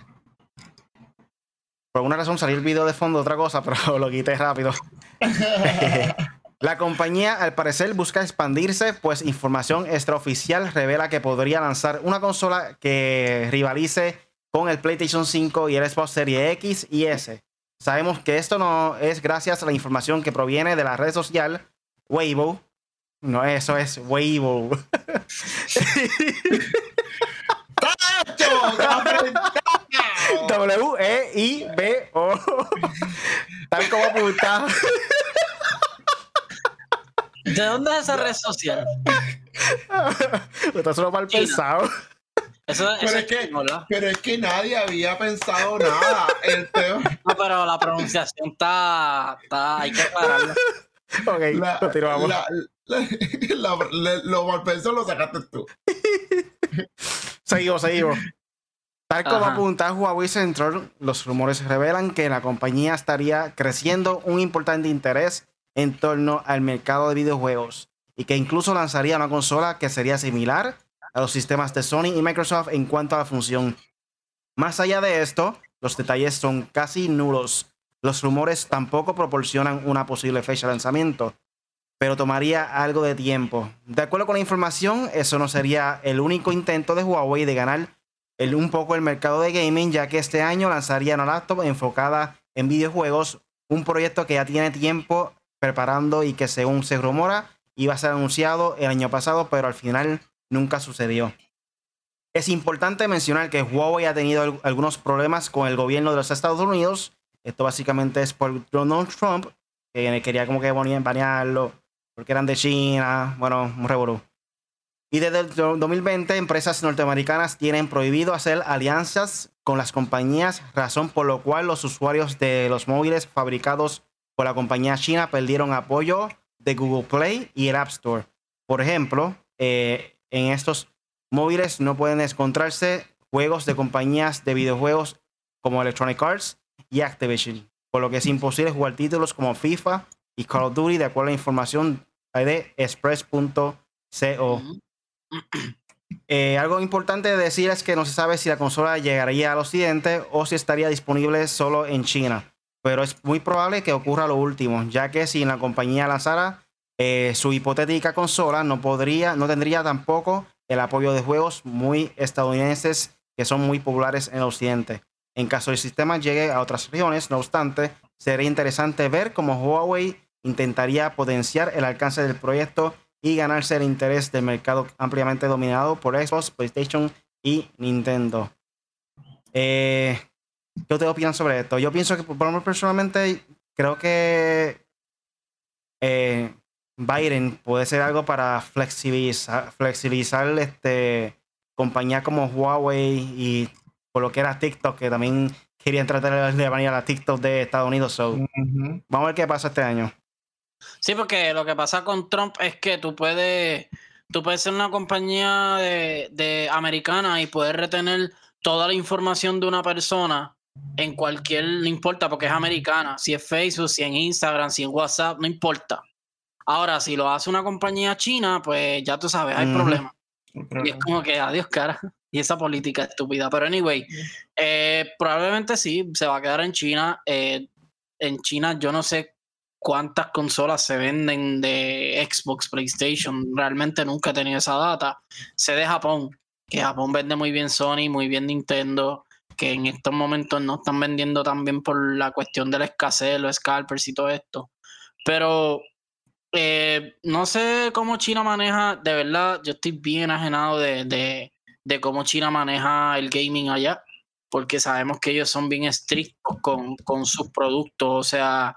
Por alguna razón salió el video de fondo otra cosa, pero lo quité rápido. La compañía al parecer busca expandirse, pues información extraoficial revela que podría lanzar una consola que rivalice con el PlayStation 5 y el Xbox Series X y S. Sabemos que esto no es gracias a la información que proviene de la red social Weibo. No, eso es Weibo. W-E-I-B-O. Tal como apuntado. ¿De dónde es esa red social? Está solo mal pensado. Eso, pero, es que, pero es que nadie había pensado nada. El tema. No, pero la pronunciación está. está hay que pararla. Ok, la, continuamos. lo mal pensado lo sacaste tú. seguimos, seguimos. Tal como apunta Huawei Central, los rumores revelan que la compañía estaría creciendo un importante interés en torno al mercado de videojuegos y que incluso lanzaría una consola que sería similar a los sistemas de Sony y Microsoft en cuanto a la función. Más allá de esto, los detalles son casi nulos. Los rumores tampoco proporcionan una posible fecha de lanzamiento, pero tomaría algo de tiempo. De acuerdo con la información, eso no sería el único intento de Huawei de ganar el, un poco el mercado de gaming, ya que este año lanzaría una laptop enfocada en videojuegos, un proyecto que ya tiene tiempo preparando y que según se rumora iba a ser anunciado el año pasado, pero al final nunca sucedió. Es importante mencionar que Huawei ha tenido algunos problemas con el gobierno de los Estados Unidos. Esto básicamente es por Donald Trump, que quería como que banearlo, porque eran de China, bueno, un revolú. Y desde el 2020, empresas norteamericanas tienen prohibido hacer alianzas con las compañías, razón por lo cual los usuarios de los móviles fabricados por la compañía china perdieron apoyo de Google Play y el App Store. Por ejemplo, eh, en estos móviles no pueden encontrarse juegos de compañías de videojuegos como Electronic Arts y Activision, por lo que es imposible jugar títulos como FIFA y Call of Duty de acuerdo a la información de express.co. Eh, algo importante de decir es que no se sabe si la consola llegaría al occidente o si estaría disponible solo en China. Pero es muy probable que ocurra lo último, ya que si la compañía lanzara eh, su hipotética consola, no podría, no tendría tampoco el apoyo de juegos muy estadounidenses que son muy populares en el occidente. En caso el sistema llegue a otras regiones, no obstante, sería interesante ver cómo Huawei intentaría potenciar el alcance del proyecto y ganarse el interés del mercado ampliamente dominado por Xbox, PlayStation y Nintendo. Eh, ¿Qué ustedes opinan sobre esto? Yo pienso que, por lo menos personalmente, creo que eh, Biden puede ser algo para flexibilizar, flexibilizar este, compañías como Huawei y por lo que era TikTok, que también querían tratar de banear a la TikTok de Estados Unidos. Vamos a ver qué pasa este año. Sí, porque lo que pasa con Trump es que tú puedes, tú puedes ser una compañía de, americana y poder retener toda la información de una persona en cualquier, no importa, porque es americana, si es Facebook, si es Instagram, si es WhatsApp, no importa. Ahora, si lo hace una compañía china, pues ya tú sabes, hay problemas. Y es como que, adiós, cara. Y esa política estúpida. Pero anyway, eh, probablemente sí, se va a quedar en China. Eh, en China yo no sé cuántas consolas se venden de Xbox, PlayStation. Realmente nunca he tenido esa data. Sé de Japón, que Japón vende muy bien Sony, muy bien Nintendo, que en estos momentos no están vendiendo tan bien por la cuestión de la escasez, los scalpers y todo esto. Pero eh, no sé cómo China maneja, de verdad, yo estoy bien ajenado de, de cómo China maneja el gaming allá, porque sabemos que ellos son bien estrictos con, con sus productos, o sea,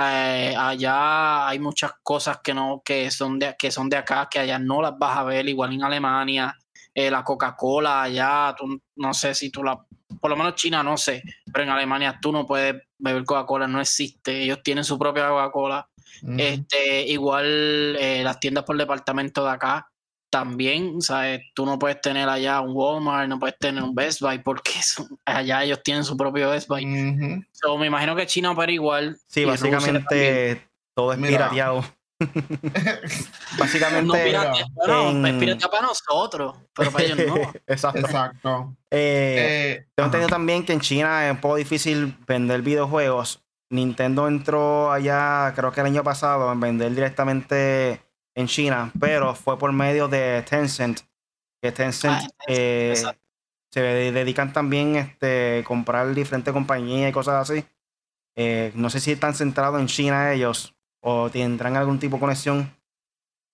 eh, allá hay muchas cosas que no que son de que son de acá que allá no las vas a ver igual en Alemania. Eh, la Coca-Cola allá no sé si tú la por lo menos China no sé pero en Alemania tú no puedes beber Coca-Cola no existe. Ellos tienen su propia Coca-Cola. Este igual eh, las tiendas por departamento de acá también, ¿sabes? Tú no puedes tener allá un Walmart, no puedes tener un Best Buy porque allá ellos tienen su propio Best Buy. me imagino que China opera igual. Sí, básicamente todo es pirateado. básicamente. No, es pirateado para nosotros, pero para ellos no. Exacto. Eh, eh, tengo entendido también que en China es un poco difícil vender videojuegos. Nintendo entró allá, creo que el año pasado, en vender directamente en China, pero fue por medio de Tencent. Que Tencent ah, eh, se dedican también a este, comprar diferentes compañías y cosas así. Eh, no sé si están centrados en China ellos o tendrán algún tipo de conexión.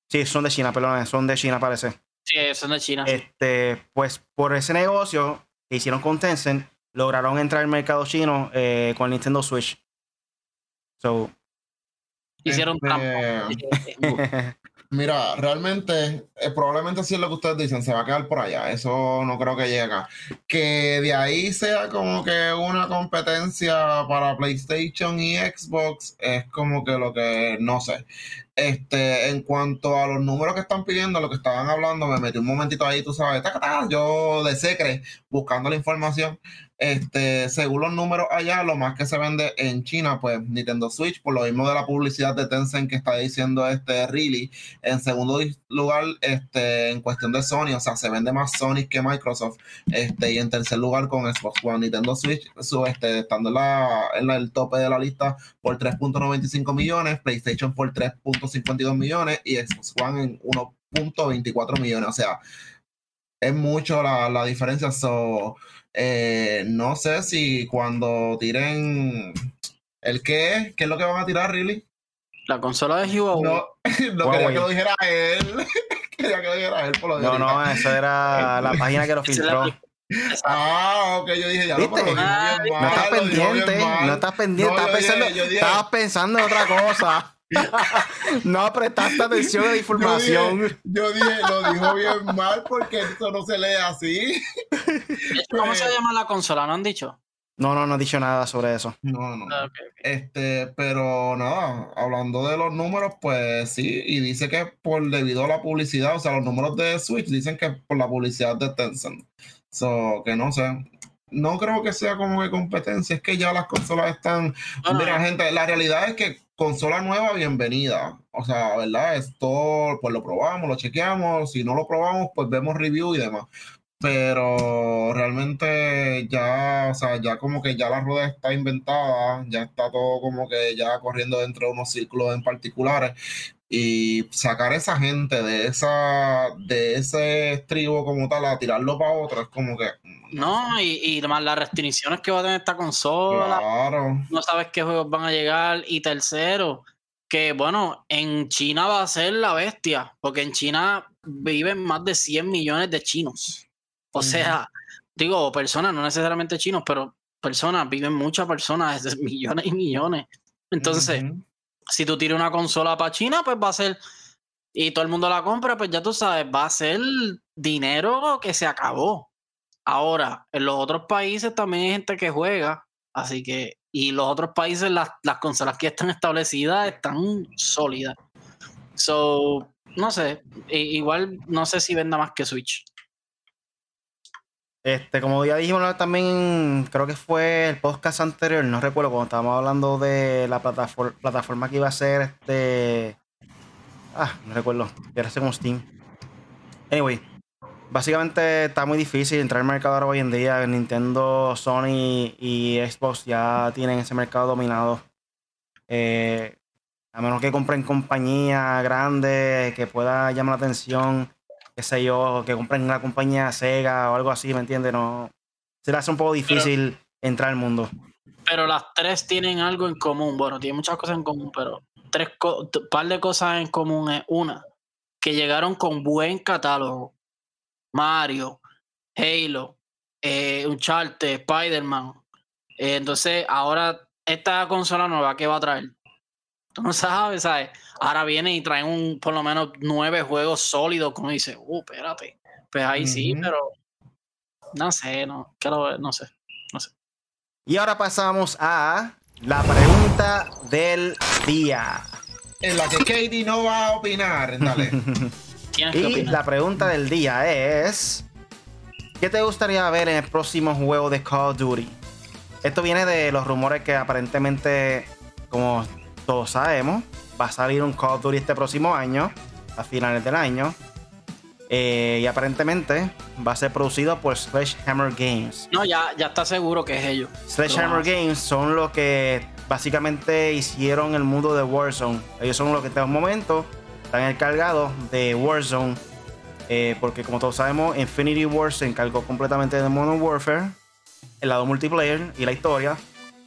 Sí, son de China, perdón, son de China parece. Sí, son de China. Este, pues por ese negocio que hicieron con Tencent, lograron entrar al mercado chino eh, con Nintendo Switch. So, Hicieron este... Mira, realmente, eh, probablemente sí es lo que ustedes dicen, se va a quedar por allá. Eso no creo que llegue acá. Que de ahí sea como que una competencia para PlayStation y Xbox es como que lo que no sé. Este, en cuanto a los números que están pidiendo, lo que estaban hablando, me metí un momentito ahí, tú sabes, yo de secre, buscando la información. Este, según los números allá, lo más que se vende en China, pues Nintendo Switch, por lo mismo de la publicidad de Tencent que está diciendo este Really. En segundo lugar, en cuestión de Sony, o sea, se vende más Sony que Microsoft. Este, y en tercer lugar con Xbox One, Nintendo Switch, su, este, estando en, la, en el tope de la lista por 3.95 millones, PlayStation por 3.52 millones y Xbox One en 1.24 millones. O sea, es mucho la, la diferencia. So, eh, no sé si cuando tiren el qué, ¿qué es lo que van a tirar, really? La consola de Huawei. No, no quería que lo dijera él. quería que lo dijera él por lo de No, ahorita. no, eso era la página que lo filtró. Ah, ok, yo dije, ya lo ¿Viste? pero lo dijo Ah, No mal, estás pendiente, no estás pendiente, No, estás yo dije- yo dije- estabas pensando en otra cosa. no prestaste atención a la Yo información. dije, yo dije, lo dijo bien mal porque esto no se lee así. ¿Cómo se llama la consola? ¿No han dicho? No, no, no he dicho nada sobre eso. No, no. Ah. Este, pero nada, hablando de los números, pues sí, y dice que por debido a la publicidad, o sea, los números de Switch dicen que por la publicidad de Tencent. So, que no sé. No creo que sea como que competencia, es que ya las consolas están. Bueno, Mira, gente, la realidad es que consola nueva, bienvenida. O sea, ¿verdad? Esto, pues lo probamos, lo chequeamos. Si no lo probamos, pues vemos review y demás. Pero realmente ya, o sea, ya como que ya la rueda está inventada, ya está todo como que ya corriendo dentro de unos círculos en particulares. Y sacar esa gente de esa, de ese estribo como tal a tirarlo para otro es como que. No, y, y más las restricciones que va a tener esta consola. Claro. no sabes qué juegos van a llegar. Y tercero, que bueno, en China va a ser la bestia, porque en China viven más de 100 millones de chinos. O sea, digo, personas, no necesariamente chinos, pero personas, viven muchas personas, es- millones y millones. Entonces, si tú tiras una consola para China, pues va a ser, y todo el mundo la compra, pues ya tú sabes, va a ser dinero que se acabó. Ahora, en los otros países también hay gente que juega, así que, y los otros países, las, las consolas que están establecidas están sólidas. So, no sé, igual no sé si venda más que Switch. Este, como ya dijimos también, creo que fue el podcast anterior, no recuerdo, cuando estábamos hablando de la plataforma, que iba a ser este. Ah, no recuerdo, era como Steam. Anyway, básicamente está muy difícil entrar al mercado ahora hoy en día. Nintendo, Sony y Xbox ya tienen ese mercado dominado. Eh, a menos que compren compañía grande que pueda llamar la atención qué sé yo, que compren una compañía Sega o algo así, ¿me entiendes? No, se le hace un poco difícil entrar al mundo. Pero las tres tienen algo en común. Bueno, tienen muchas cosas en común, pero tres co- par de cosas en común es una, que llegaron con buen catálogo. Mario, Halo, eh, Uncharted, Spider-Man. Eh, entonces, ahora esta consola nueva, ¿qué va a traer? Tú no sabes, ¿sabes? Ahora viene y traen un, por lo menos nueve juegos sólidos, como dice, uh, espérate. Pues ahí sí, pero no sé, no, quiero, no sé. Y ahora pasamos a la pregunta del día. En la que Katie no va a opinar. Dale. Que Y opinar. la pregunta del día es: ¿Qué te gustaría ver en el próximo juego de Call of Duty? Esto viene de los rumores que aparentemente, como todos sabemos, va a salir un Call of Duty este próximo año, a finales del año. Eh, y aparentemente va a ser producido por Sledgehammer Games. No, ya, ya está seguro que es ellos. Sledgehammer Games son los que básicamente hicieron el mundo de Warzone. Ellos son los que en este momento están encargados de Warzone. eh, porque como todos sabemos, Infinity War se encargó completamente de Modern Warfare, el lado multiplayer y la historia.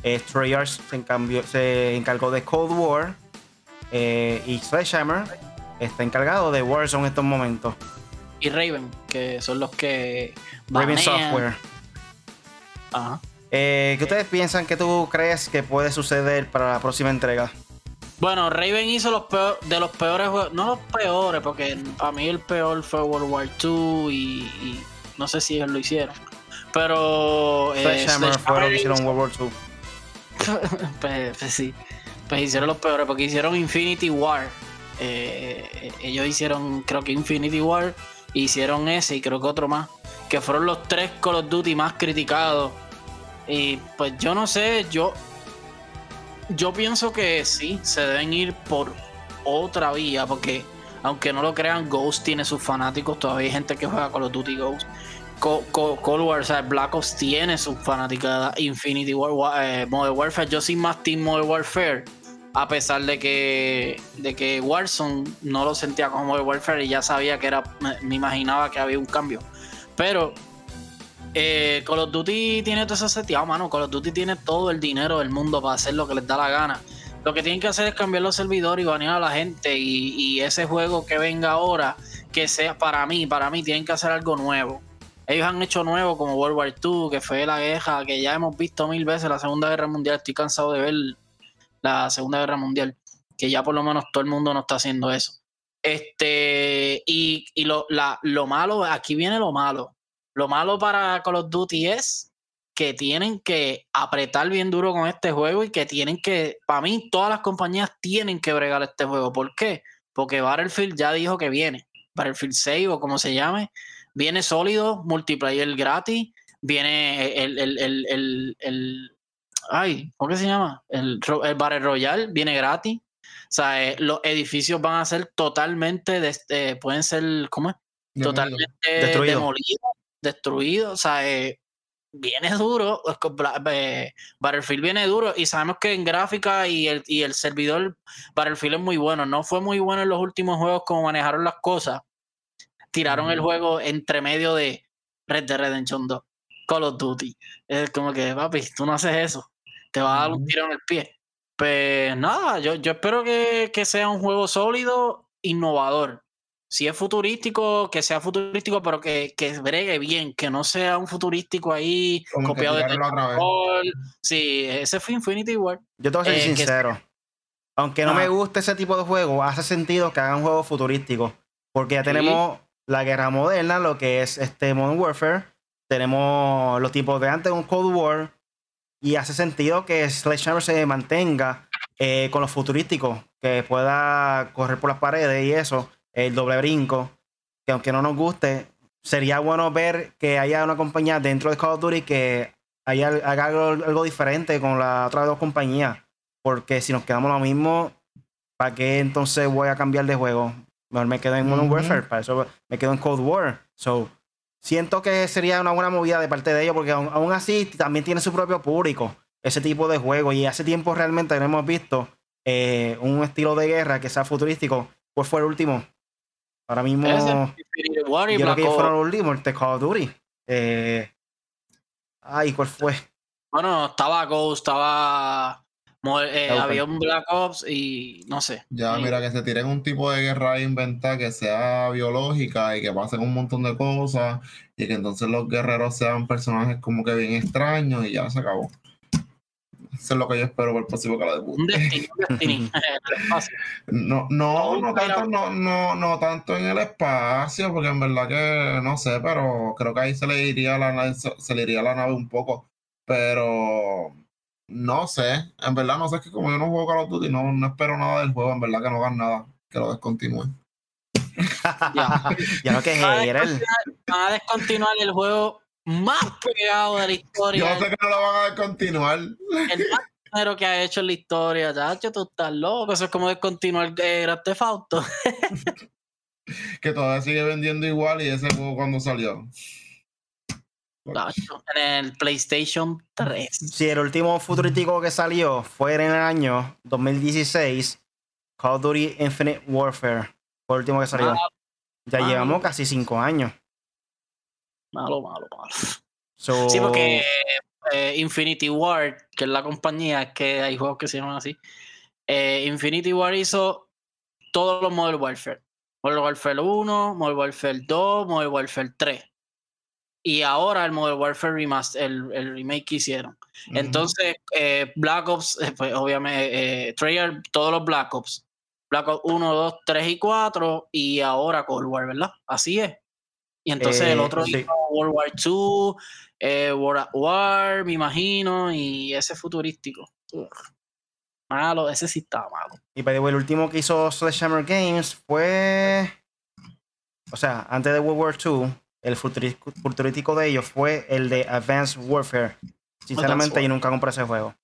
Eh, Treyarch se, encambió- se encargó de Cold War. eh, y Sledgehammer está encargado de Warzone en estos momentos. Y Raven, que son los que. Raven banean. Software. Ajá. Eh, ¿Qué ustedes piensan que tú crees que puede suceder para la próxima entrega? Bueno, Raven hizo los peor, de los peores juegos. No los peores, porque para mí el peor fue World War II y, y no sé si ellos lo hicieron. Pero. eh, Sledgehammer fue lo que hicieron World War II. pues, pues sí. Pues hicieron los peores, porque hicieron Infinity War. Eh, eh, ellos hicieron, creo que Infinity War, hicieron ese y creo que otro más. Que fueron los tres Call of Duty más criticados. Y pues yo no sé, yo. Yo pienso que sí, se deben ir por otra vía, porque aunque no lo crean, Ghost tiene sus fanáticos, todavía hay gente que juega Call of Duty Ghost. Co- Co- Cold War, o sea, Black Ops tiene sus fanaticada, Infinity War, Wa- eh, Modern Warfare, yo soy más Team Modern Warfare, a pesar de que, de que Warzone no lo sentía como Modern Warfare y ya sabía que era, me, me imaginaba que había un cambio. Pero eh, Call of Duty tiene todo eso seteado, mano. Call of Duty tiene todo el dinero del mundo para hacer lo que les da la gana. Lo que tienen que hacer es cambiar los servidores y banear a la gente. Y, y ese juego que venga ahora, que sea para mí, para mí, tienen que hacer algo nuevo. Ellos han hecho nuevo como World War II, que fue la guerra que ya hemos visto mil veces, la Segunda Guerra Mundial. Estoy cansado de ver la Segunda Guerra Mundial, que ya por lo menos todo el mundo no está haciendo eso. Este, y, y lo, la, lo malo, aquí viene lo malo. Lo malo para Call of Duty es que tienen que apretar bien duro con este juego y que tienen que, para mí, todas las compañías tienen que bregar este juego. ¿Por qué? Porque Battlefield ya dijo que viene. Battlefield 6 o como se llame, viene sólido, multiplayer gratis, viene el, el, el, el, el ay, ¿cómo que se llama? El, el Battle Royale viene gratis. O sea, eh, los edificios van a ser totalmente, de, eh, pueden ser, ¿cómo es? Totalmente Destruido. demolidos, destruidos. O sea, eh, viene duro. Battlefield viene duro. Y sabemos que en gráfica y el, y el servidor Battlefield es muy bueno. No fue muy bueno en los últimos juegos como manejaron las cosas. Tiraron el juego entre medio de Red Dead Redemption 2, Call of Duty. Es como que, papi, tú no haces eso. Te va a dar un tiro en el pie. Pues nada, yo, yo espero que, que sea un juego sólido, innovador. Si es futurístico, que sea futurístico, pero que, que bregue bien, que no sea un futurístico ahí Como copiado de. Titanfall. Sí, ese fue Infinity War. Yo tengo que ser Eh, que- sincero. Aunque no me guste ese tipo de juego, hace sentido que hagan juegos futurísticos. Porque ya tenemos la guerra moderna, lo que es este Modern Warfare. Tenemos los tipos de antes, un Cold War. Y hace sentido que Sledgehammer se mantenga eh, con los futurísticos. Que pueda correr por las paredes y eso. El doble brinco. Que aunque no nos guste, sería bueno ver que haya una compañía dentro de Call of Duty que haya, haga algo, algo diferente con las otras dos compañías. Porque si nos quedamos lo mismo, ¿para qué entonces voy a cambiar de juego? Mejor me quedo en Modern Ujú. Warfare, para eso me quedo en Cold War. So, siento que sería una buena movida de parte de ellos, porque aún, aún así también tiene su propio público, ese tipo de juego. Y hace tiempo realmente no hemos visto eh, un estilo de guerra que sea futurístico. ¿Cuál fue el último? Ahora mismo, yo creo que fueron los últimos, el de Call of Duty. Eh, ay, ¿cuál fue? Bueno, estaba Ghost, estaba. Eh, había un Black Ops y no sé. Ya, mira, que se tiren un tipo de guerra inventada que sea biológica y que pasen un montón de cosas y que entonces los guerreros sean personajes como que bien extraños y ya se acabó. Eso es lo que yo espero por el próximo Call Un Duty. Destiny, un Destiny. Fácil. No, no, No, no tanto, no, no, no tanto en el espacio, porque en verdad que no sé, pero creo que ahí se le iría la nave, se se le iría la nave un poco. Pero no sé, en verdad no sé, es que como yo no juego Call of Duty, no, no espero nada del juego, en verdad que no hagan nada, que lo descontinúen. Ya. no que Van a hater. descontinuar- van a descontinuar el juego más pegado de la historia. Yo sé que no lo van a descontinuar. El más dinero que ha hecho en la historia. Chacho, tú estás loco. Eso es como descontinuar eh, Grand Theft Auto. que todavía sigue vendiendo igual y ese juego cuando salió. En el PlayStation 3. Si el último futurístico que salió fue en el año 2016, Call of Duty Infinite Warfare fue el último que salió. Malo, ya malo. llevamos casi cinco años. malo, malo. malo. So, Sí, porque eh, Infinity Ward, que es la compañía, que hay juegos que se llaman así. eh, Infinity Ward hizo todos los Modern Warfare. Modern Warfare 1, Modern Warfare 2, Modern Warfare 3. Y ahora el Modern Warfare Remaster, el, el remake que hicieron. Entonces, eh, Black Ops, eh, pues obviamente, eh, Treyarch, todos los Black Ops. Black Ops 1, 2, 3 y 4, y ahora Cold War, ¿verdad? Así es. Y entonces el otro sí. hizo World War 2, eh, World at War, me imagino, y ese futurístico. Ugh. Malo, ese sí estaba malo. Y by the way, el último que hizo Sledgehammer Games fue. O sea, antes de World War II, el futurístico, de ellos fue el de Advanced Warfare. Sinceramente, Warfare. yo nunca compré ese juego.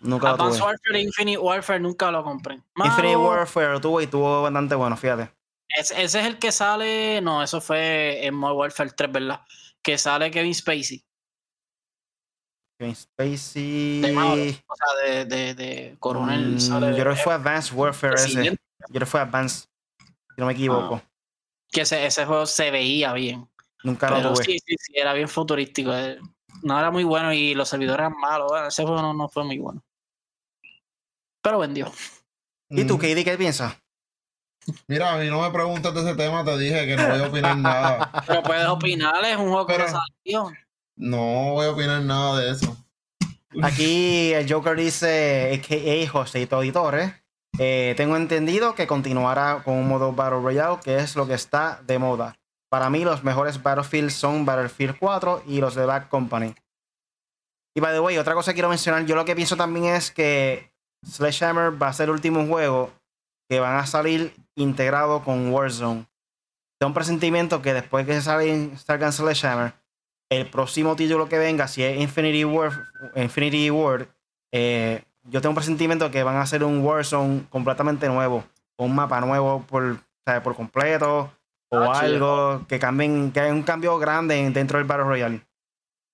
Nunca lo Advanced tuve. Warfare e Infinite Warfare nunca lo compré. Infinite Malo. Warfare lo tuve y tuvo bastante bueno, fíjate. Ese, ese es el que sale. No, eso fue en Modern Warfare 3, ¿verdad? Que sale Kevin Spacey. Kevin Spacey. De. O sea, de, de, de coronel. Mm, sale yo creo que fue Advanced Warfare ese. Yo creo que fue Advanced. Si no me equivoco. Que ese, ese juego se veía bien. Nunca lo Pero tuve. sí, sí, sí, era bien futurístico. eh. No era muy bueno y los servidores eran malos. Ese juego no, no fue muy bueno. Pero vendió. ¿Y tú, Mm. KD, qué piensas? Mira, a mí no me preguntas de ese tema, te dije que no voy a opinar nada. Pero puedes opinar, es un juego que no Pero- salió. No voy a opinar nada de eso. Aquí el Joker dice, a.k.a. Joseito Editores, eh, tengo entendido que continuará con un modo Battle Royale, que es lo que está de moda. Para mí los mejores Battlefield son Battlefield 4 y los de Bad Company. Y by the way, otra cosa que quiero mencionar, yo lo que pienso también es que Sledgehammer va a ser el último juego que van a salir integrado con Warzone. Tengo un presentimiento que después que salen, salgan Sledgehammer, el próximo título que venga, si es Infinity War, Infinity War eh, yo tengo un presentimiento que van a hacer un Warzone completamente nuevo, un mapa nuevo por, ¿sabes? por completo, o Ah, algo que cambien, que haya un cambio grande en- dentro del Battle Royale.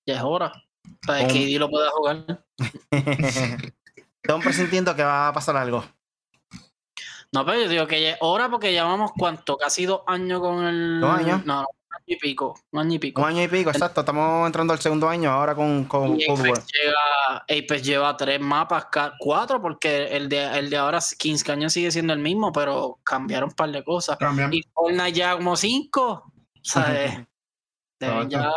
Ya es hora. Para que lo pueda jugar. tengo un presentimiento que va a pasar algo. No, pero yo digo que ya es hora porque llevamos cuánto, casi dos años con el. ¿Dos años? No, no, y pico. Un año y pico. Un año y pico, exacto. Estamos entrando al segundo año ahora con, con Y Cold War. Apex lleva, Apex lleva tres mapas, cuatro, porque el de, el de ahora, Kings Canyon sigue siendo el mismo, pero cambiaron un par de cosas. Cambian. Y Fortnite ya como cinco. O sea, eh, deben ya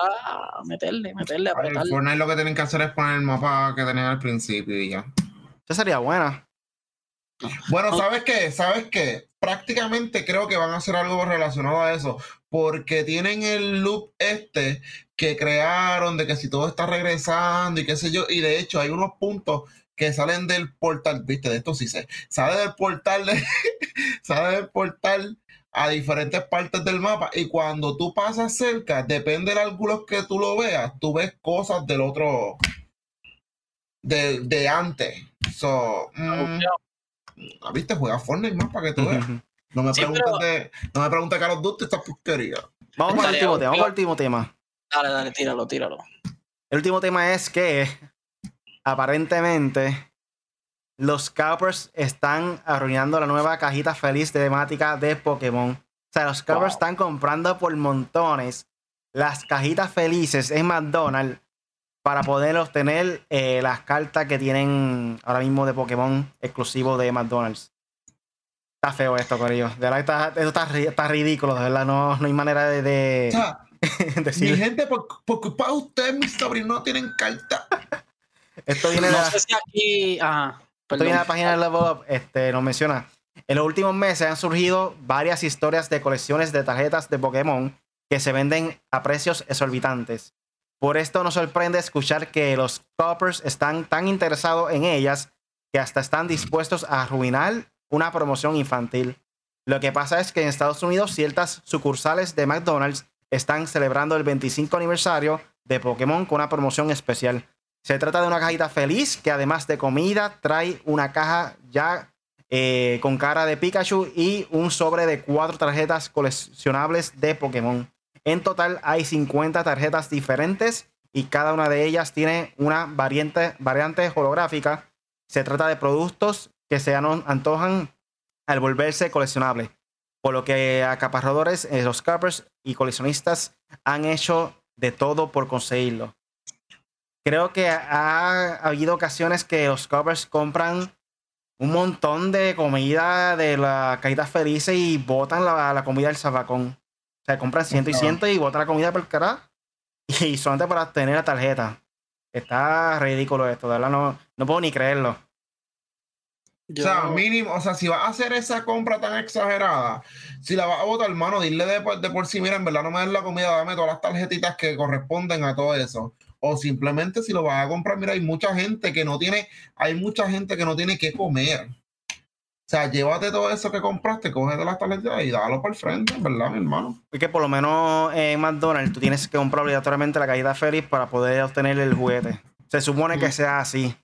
meterle, meterle, apretarle. Fortnite lo que tienen que hacer es poner el mapa que tenían al principio y ya. Esa sería buena. Bueno, ¿sabes qué? ¿Sabes qué? Prácticamente creo que van a hacer algo relacionado a eso, porque tienen el loop este que crearon de que si todo está regresando y qué sé yo, y de hecho hay unos puntos que salen del portal, viste, de esto sí sé, sale del portal, de- sale del portal a diferentes partes del mapa y cuando tú pasas cerca, depende del ángulo que tú lo veas, tú ves cosas del otro, de, de antes. So, mm, ¿Viste? Juega Fortnite más para que tú veas. No me Sí, preguntes pero- de. No me preguntes Duty esta porquería. Vamos con el último tema. Vamos el último tema. Dale, dale, tíralo, tíralo. El último tema es que aparentemente los Cappers están arruinando la nueva cajita feliz temática de Pokémon. O sea, los Cappers Wow. están comprando por montones las cajitas felices en McDonald's para poder obtener eh, las cartas que tienen ahora mismo de Pokémon exclusivo de McDonald's. Está feo esto, Corillo. De verdad, está, esto está, está ridículo, de verdad. No, no hay manera de, O de sea, mi gente, por, por culpa de ustedes, mis sobrinos no tienen carta. Esto viene de No la- sé si aquí. Ajá. Esto viene de la página de Level Up, este, nos menciona. En los últimos meses han surgido varias historias de colecciones de tarjetas de Pokémon que se venden a precios exorbitantes. Por esto nos sorprende escuchar que los coppers están tan interesados en ellas que hasta están dispuestos a arruinar una promoción infantil. Lo que pasa es que en Estados Unidos ciertas sucursales de McDonald's están celebrando el 25 aniversario de Pokémon con una promoción especial. Se trata de una cajita feliz que además de comida trae una caja ya eh, con cara de Pikachu y un sobre de cuatro tarjetas coleccionables de Pokémon. En total hay 50 tarjetas diferentes y cada una de ellas tiene una variante, variante holográfica. Se trata de productos que se antojan al volverse coleccionables. Por lo que acaparadores, eh, los cappers y coleccionistas han hecho de todo por conseguirlo. Creo que ha habido ocasiones que los covers compran un montón de comida de la cajita felices y botan la, la comida del zafacón. O sea, compran ciento y ciento y botan la comida por el carajo. Y solamente para tener la tarjeta. Está ridículo esto, de verdad no, no puedo ni creerlo. O sea, mínimo, o sea, si vas a hacer esa compra tan exagerada, si la vas a botar, hermano, dile de, por- de por sí, mira, en verdad no me den la comida, dame todas las tarjetitas que corresponden a todo eso. O simplemente si lo vas a comprar, mira, hay mucha gente que no tiene, hay mucha gente que no tiene que comer. O sea, llévate todo eso que compraste, cógete las tarjetas y dalo por el frente, ¿verdad, mi hermano? Porque por lo menos en McDonald's tú tienes que comprar obligatoriamente la cajita feliz para poder obtener el juguete. Se supone que Mm. sea así.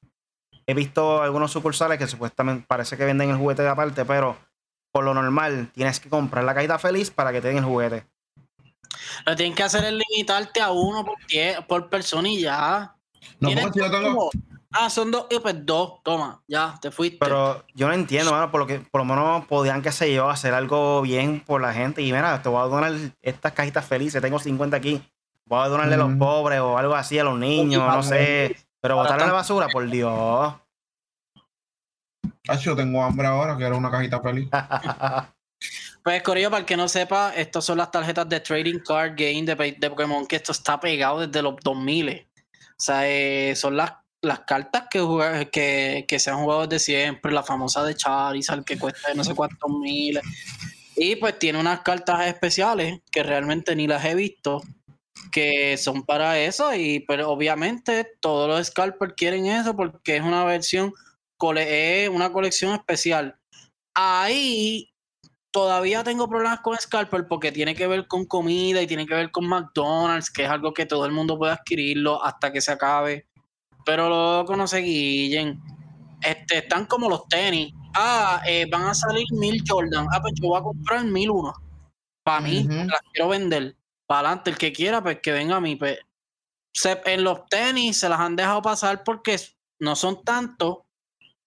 He visto algunos sucursales que supuestamente parece que venden el juguete de aparte, pero por lo normal tienes que comprar la cajita feliz para que te den el juguete. Lo que tienen que hacer es limitarte a uno por, por persona y ya. No, Tienes porque si yo tengo, como- Ah, son dos, y pues dos, toma, ya, te fuiste. Pero yo no entiendo, mano, por lo que por lo menos podían, qué sé yo, hacer algo bien por la gente. Y mira, te voy a donar estas cajitas felices, tengo 50 aquí. Voy a donarle a los pobres o algo así a los niños, no sé. Pero botarle a la basura, por Dios. Ah, yo tengo hambre ahora, quiero una cajita feliz. Pues, Corillo, para el que no sepa, estas son las tarjetas de Trading Card Game de, Pokémon, que esto está pegado desde los 2000. O sea, eh, son las, las cartas que, que, que se han jugado desde siempre, la famosa de Charizard, que cuesta no sé cuántos miles. Y pues tiene unas cartas especiales que realmente ni las he visto, que son para eso. Y pero obviamente todos los scalpers quieren eso porque es una versión, cole- es una colección especial. Ahí todavía tengo problemas con Scalper porque tiene que ver con comida y tiene que ver con McDonald's, que es algo que todo el mundo puede adquirirlo hasta que se acabe. Pero luego no se guillen. Este, están como los tenis. Ah, eh, van a salir mil Jordan. Ah, pues yo voy a comprar mil uno. Para mí, las quiero vender. Para adelante, el que quiera, pues que venga a mí. Pues, se- en los tenis se las han dejado pasar porque no son tantos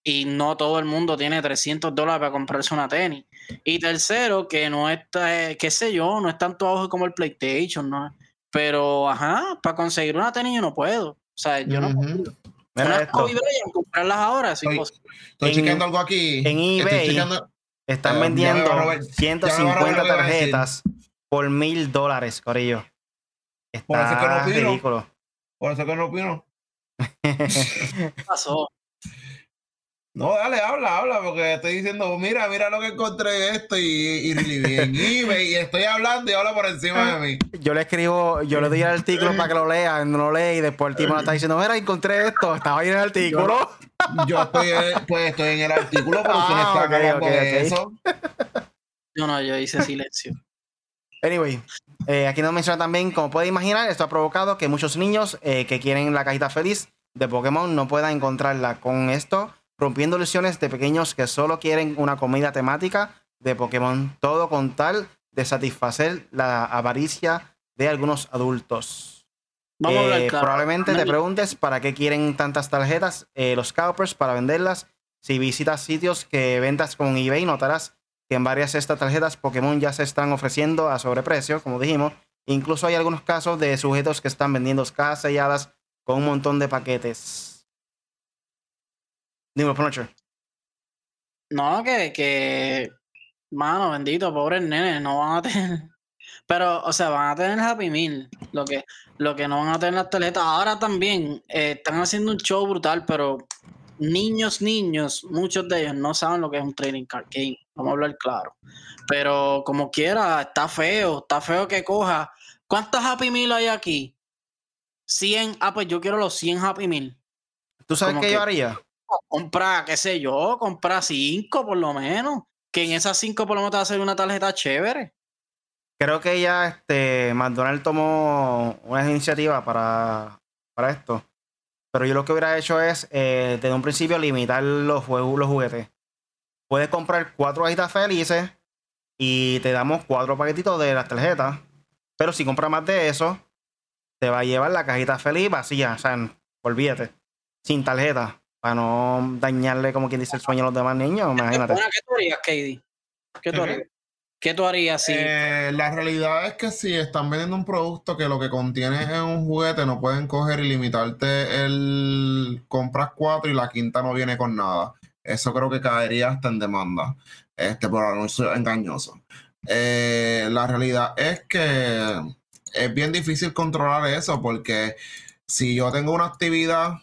y no todo el mundo tiene 300 dólares para comprarse una tenis. Y tercero, que no está, eh, qué sé yo, no es tanto auge como el PlayStation, ¿no? Pero, ajá, para conseguir una tenis yo no puedo. O sea, yo no puedo. Mira. Kobe Bryant, comprarlas ahora es Oye, imposible. Estoy En- chequeando algo aquí. en eBay, Están Eh, vendiendo ya me va a robar- ya me va a 150 robar lo que iba a decir. tarjetas por mil dólares, Corillo. Por eso es que no Está opino. ridículo. Por eso que no opino. ¿Qué pasó? No, dale, habla, habla, porque estoy diciendo, mira, mira lo que encontré esto y, y, y en eBay, y estoy hablando y habla por encima de mí. yo le escribo, yo le doy el artículo para que lo lea, no lo lee y después el tipo me está diciendo, mira, encontré esto, estaba ahí en el artículo. Yo estoy, en- pues estoy en el artículo, pero tú no Ah, estás ok, hablando ok, de ok. eso. Yo no, yo hice silencio. Anyway, eh, aquí nos menciona también, como puede imaginar, esto ha provocado que muchos niños eh, que quieren la cajita feliz de Pokémon no puedan encontrarla. Con esto, rompiendo ilusiones de pequeños que solo quieren una comida temática de Pokémon. Todo con tal de satisfacer la avaricia de algunos adultos. Vamos a Eh, hablar claro. Probablemente te preguntes para qué quieren tantas tarjetas eh, los scalpers para venderlas. Si visitas sitios que ventas con eBay, notarás en varias de estas tarjetas Pokémon ya se están ofreciendo a sobreprecio, como dijimos. Incluso hay algunos casos de sujetos que están vendiendo cajas selladas con un montón de paquetes. Dímelo, Punisher. No, que, que, mano, bendito, pobres nenes, no van a tener. Pero, o sea, van a tener Happy Meal. Lo que, lo que no van a tener las tarjetas. Ahora también eh, están haciendo un show brutal, pero niños, niños, muchos de ellos no saben lo que es un trading card game. Vamos a hablar claro. Pero como quiera, está feo, está feo que coja. ¿Cuántas Happy Meal hay aquí? 100. Ah, pues yo quiero los 100 Happy Meal. ¿Tú sabes qué yo haría? compra, qué sé yo, compra cinco por lo menos. Que en esas cinco por lo menos te va a hacer una tarjeta chévere. Creo que ya este, McDonald's tomó una iniciativa para, para esto. Pero yo lo que hubiera hecho es, eh, desde un principio, limitar los, juegos, los juguetes. Puedes comprar cuatro cajitas felices y te damos cuatro paquetitos de las tarjetas. Pero si compras más de eso, te va a llevar la cajita feliz vacía. O sea, olvídate. Sin tarjeta. Para no dañarle, como quien dice, el sueño a los demás niños. Imagínate. ¿Qué tú harías, Katie? ¿Qué tú ¿Qué? harías? ¿Qué tú harías si Eh, la realidad es que si están vendiendo un producto que lo que contiene es un juguete, no pueden coger y limitarte el compras cuatro y la quinta no viene con nada. Eso creo que caería hasta en demanda, este por anuncio engañoso. Eh, la realidad es que es bien difícil controlar eso porque si yo tengo una actividad,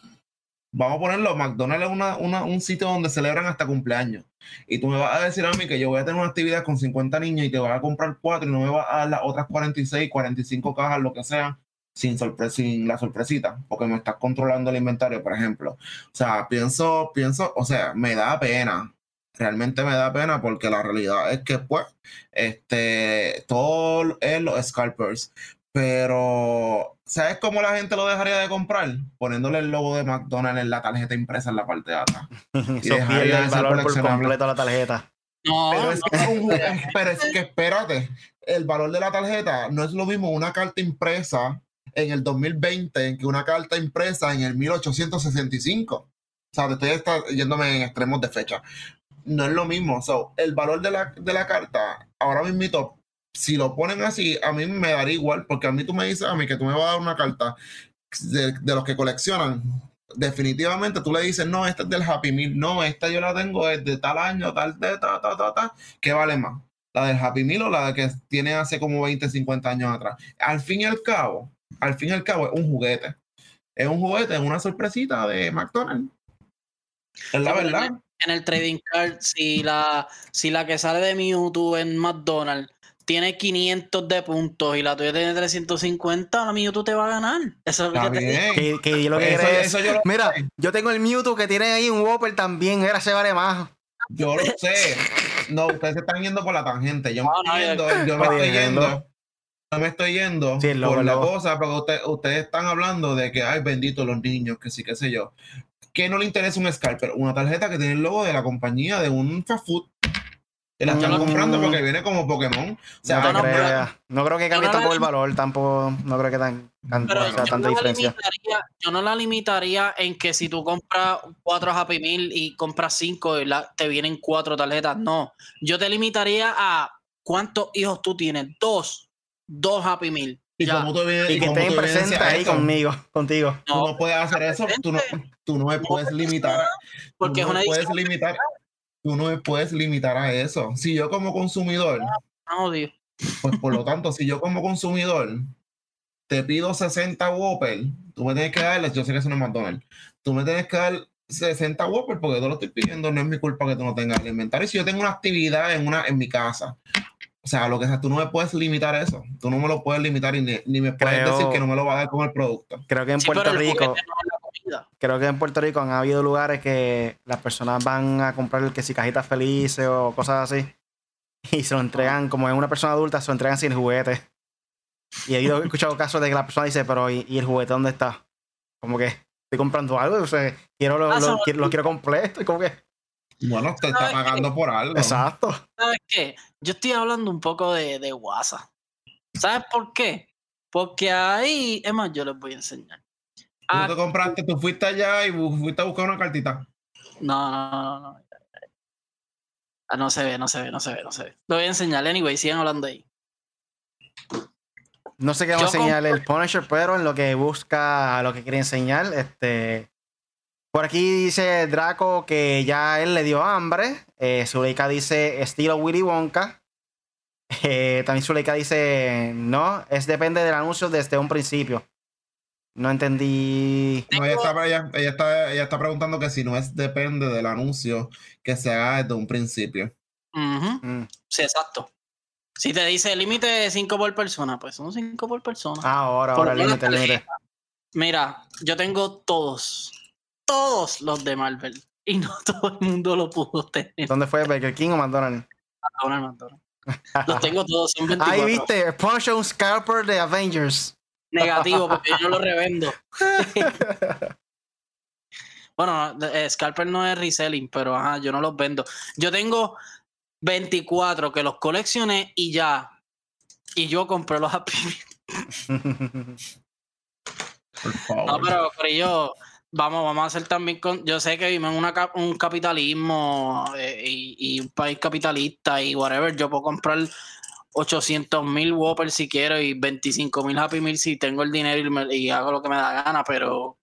vamos a ponerlo, McDonald's es una- una- un sitio donde celebran hasta cumpleaños. Y tú me vas a decir a mí que yo voy a tener una actividad con 50 niños y te vas a comprar cuatro y no me vas a dar las otras 46, 45 cajas, lo que sea, sin, sorpre- sin la sorpresita, porque me estás controlando el inventario, por ejemplo. O sea, pienso, pienso, o sea, me da pena. Realmente me da pena porque la realidad es que, pues, este, todo es los scalpers. Pero, ¿sabes cómo la gente lo dejaría de comprar? Poniéndole el logo de McDonald's en la tarjeta impresa en la parte de atrás. Eso dejaría de el ser valor por completo la tarjeta. no, Pero es, no, que es un pero es que espérate, el valor de la tarjeta no es lo mismo una carta impresa en el 2020 en que una carta impresa en el 1865. O sea, estoy yéndome en extremos de fecha. No es lo mismo. So, el valor de la, de la carta, ahora mismo, si lo ponen así, a mí me daría igual, porque a mí tú me dices a mí que tú me vas a dar una carta de, de los que coleccionan. Definitivamente tú le dices, no, esta es del Happy Meal, no, esta yo la tengo de tal año, tal, de, ta, ta, ta, ta, ¿qué vale más? la del Happy Meal o la que tiene hace como 20, 50 años atrás. Al fin y al cabo, al fin y al cabo es un juguete. Es un juguete, es una sorpresita de McDonald's. Es la verdad. En el trading card, si la, si la que sale de Mewtwo en McDonald's tiene 500 de puntos y la tuya tiene 350, la Mewtwo te va a ganar. Eso es lo que te que, lo que Mira, yo tengo el Mewtwo que tiene ahí un Whopper también, era se vale más. Yo lo sé. No, ustedes se están yendo por la tangente. Yo me estoy yendo, yo me estoy yendo. No me estoy yendo por la cosa, porque ustedes están hablando de que, ay, bendito los niños, que sí, qué sé yo. ¿Qué no le interesa un scalper? Una tarjeta que tiene el logo de la compañía de un fast food. Y la están comprando porque viene como Pokémon. O sea, no, no, creo que cambie tampoco el valor, tampoco, no creo que tan, tanta diferencia. Yo no la limitaría en que si tú compras cuatro Happy Meal y compras cinco, te vienen cuatro tarjetas. No, yo te limitaría a cuántos hijos tú tienes. Dos, dos Happy Meal. Y, tú que estén presentes ahí conmigo, contigo. tú no puedes hacer eso, tú no, tú no me puedes limitar. Porque es una puedes limitar tú no me puedes limitar a eso. Si yo como consumidor, pues por lo tanto, si yo como consumidor te pido 60 Whopper, tú me tienes que dar, yo sé que eso no es McDonald's, tú me tienes que dar 60 Whopper porque yo lo estoy pidiendo, no es mi culpa que tú no tengas el inventario. Si yo tengo una actividad en, una, en mi casa, o sea, lo que sea, tú no me puedes limitar eso. Tú no me lo puedes limitar y ni, me puedes decir que no me lo va a dar con el producto. Creo que en Puerto Rico creo que en Puerto Rico han habido lugares que las personas van a comprar el que si cajitas felices o cosas así y se lo entregan, como es una persona adulta, se lo entregan sin juguete. Y he escuchado casos de que la persona dice, pero ¿y, el juguete dónde está? Como que estoy comprando algo, o sea, quiero lo, ah, quiero, completo, y como que... Bueno, te está pagando por algo. Exacto. ¿Sabes qué? Yo estoy hablando un poco de, de WhatsApp. ¿Sabes por qué? Porque ahí, es más, yo les voy a enseñar. ¿Tú te ah, compraste, tú fuiste allá y fuiste a buscar una cartita? No, no, no, no. Ah, no se ve, no se ve, no se ve, no se ve. Lo voy a enseñar, anyway, sigan hablando ahí. No sé qué va a enseñar el Punisher, pero en lo que busca, lo que quiere enseñar, este. Por aquí dice Draco que ya él le dio hambre. Eh, Zuleika dice estilo Willy Wonka. Eh, también Zuleika dice no, es depende del anuncio desde un principio. No entendí. No, ella, está, ella, está, ella está preguntando que si no es depende del anuncio que se haga desde un principio. Mm. Sí, exacto. Si te dice límite 5 por persona, pues son 5 por persona. Ah, ahora, ahora límite, límite. Mira, yo tengo todos, todos los de Marvel. Y no todo el mundo lo pudo tener. ¿Dónde fue? ¿Burger King o McDonald's? McDonald's, McDonald's. los tengo todos, son 24. Ahí viste, Punch un Scalper de Avengers. Negativo, porque yo no lo revendo. bueno, eh, Scalper no es reselling, pero ajá, yo no los vendo. Yo tengo 24 que los coleccioné y ya. Y yo compré los Happy Por favor. No, pero, pero yo, vamos, vamos a hacer también con. Yo sé que vivimos en un capitalismo eh, y, un país capitalista y whatever. Yo puedo comprar 800 mil Whopper si quiero y 25 mil Happy Meal si tengo el dinero y, hago lo que me da gana, pero.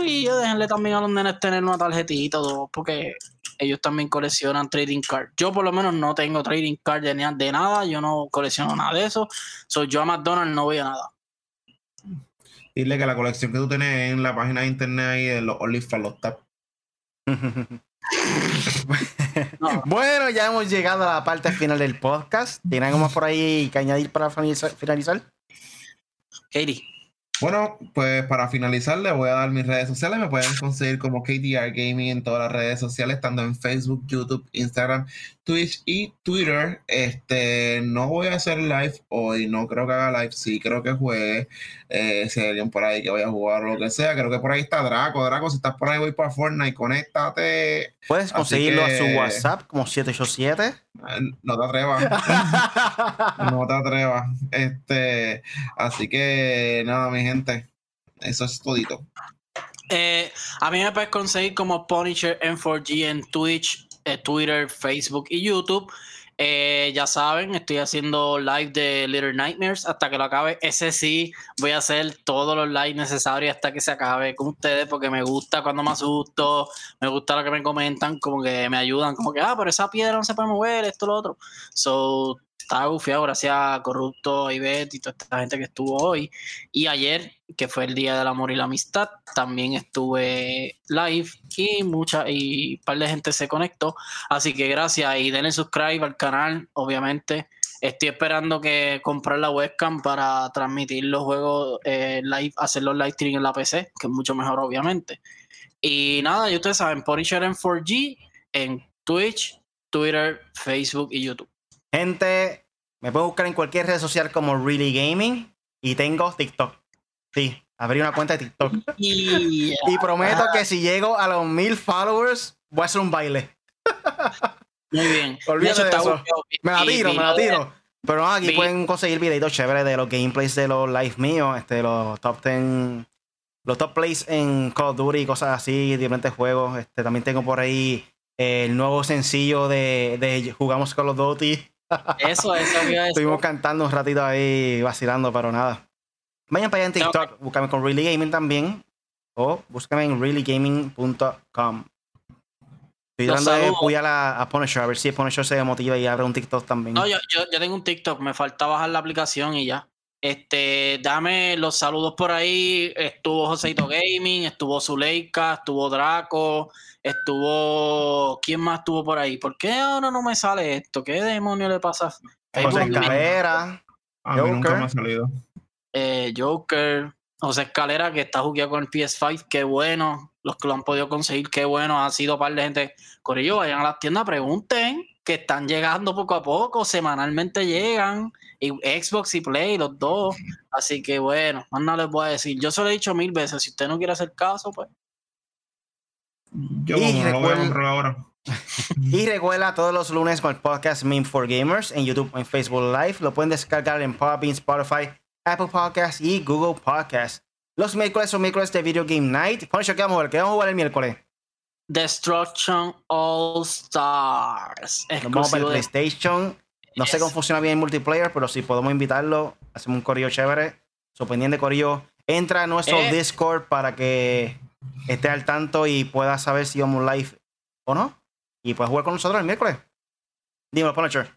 Y yo déjenle también a los nenes tener una tarjetita o dos, porque ellos también coleccionan trading cards. Yo por lo menos no tengo trading card de, de, nada, yo no colecciono nada de eso. Soy yo a McDonald's no a nada. Dile que la colección que tú tienes en la página de internet ahí de los OnlyFans, los tap. bueno, ya hemos llegado a la parte final del podcast. ¿Tienen algo más por ahí que añadir para finalizar? Katie. Bueno, pues para finalizar les voy a dar mis redes sociales. Me pueden conseguir como KDR Gaming en todas las redes sociales, estando en Facebook, YouTube, Instagram, Twitch y Twitter. Este, no voy a hacer live hoy, no creo que haga live, sí creo que juegue. Eh, si hay alguien por ahí que vaya a jugar o lo que sea, creo que por ahí está Draco. Draco, si estás por ahí, voy para Fortnite, conéctate. Puedes conseguirlo a su WhatsApp como 787. No te atrevas. no te atrevas. Este, así que nada, mi gente. Eso es todito. Eh, a mí me puedes conseguir como Punisher M4G en Twitch, eh, Twitter, Facebook y YouTube. Eh, ya saben, estoy haciendo live de Little Nightmares hasta que lo acabe. Ese sí, voy a hacer todos los lives necesarios hasta que se acabe con ustedes porque me gusta cuando me asusto, me gusta lo que me comentan, como que me ayudan, como que, ah, pero esa piedra no se puede mover, esto, lo otro. So, estaba bufiado gracias a Corrupto, Ivette y toda esta gente que estuvo hoy. Y ayer, que fue el Día del Amor y la Amistad, también estuve live y mucha y un par de gente se conectó. Así que gracias y denle subscribe al canal, obviamente. Estoy esperando que comprar la webcam para transmitir los juegos eh, live, hacer los live stream en la PC, que es mucho mejor, obviamente. Y nada, y ustedes saben, Punisher en 4G en Twitch, Twitter, Facebook y YouTube. Gente, me pueden buscar en cualquier red social como Really Gaming y tengo TikTok. Sí, abrí una cuenta de TikTok. y prometo que si llego a los mil followers, voy a hacer un baile. Muy bien. Olvídate de eso. Me la tiro, me la tiro. Pero aquí pueden conseguir videitos chéveres de los gameplays de los live míos, este, los top 10, los top plays en Call of Duty y cosas así, diferentes juegos. Este, también tengo por ahí el nuevo sencillo de, de Jugamos Call of Duty. Eso, eso, Estuvimos cantando un ratito ahí, vacilando, pero nada. Vayan para allá en TikTok, búscame con Really Gaming también. O búscame en reallygaming.com. Estoy dando de apoyar a, a Punisher, a ver si Punisher se motiva y abre un TikTok también. No, yo, yo, yo, tengo un TikTok, me falta bajar la aplicación y ya. Este, dame los saludos por ahí. Estuvo Joseito Gaming, estuvo Zuleika, estuvo Draco, estuvo. ¿Quién más estuvo por ahí? ¿Por qué ahora no me sale esto? ¿Qué demonio le pasa? José Escalera. A mí nunca me ha salido. Eh, Joker. José Escalera, que está jugando con el PS5, qué bueno. Los que lo han podido conseguir, qué bueno. Ha sido un par de gente. Corillo, vayan a las tiendas, pregunten, que están llegando poco a poco, semanalmente llegan y Xbox y Play, los dos. Así que bueno, más no les voy a decir. Yo se lo he dicho mil veces. Si usted no quiere hacer caso, pues. Yo y lo voy a comprar ahora. y recuerda todos los lunes con el podcast Meme for Gamers en YouTube o en Facebook Live. Lo pueden descargar en Podbean, Spotify, Apple Podcasts y Google Podcasts. Los miércoles son miércoles de Video Game Night. Poncho, ¿qué vamos a ver? ¿Qué vamos a jugar el miércoles? Destruction All Stars. Vamos para el PlayStation. No sé cómo funciona bien el multiplayer, pero si podemos invitarlo, hacemos un corillo chévere. Su pendiente corillo. Entra a nuestro eh. Discord para que esté al tanto y pueda saber si vamos live o no. Y puedes jugar con nosotros el miércoles. Dímelo, Punisher.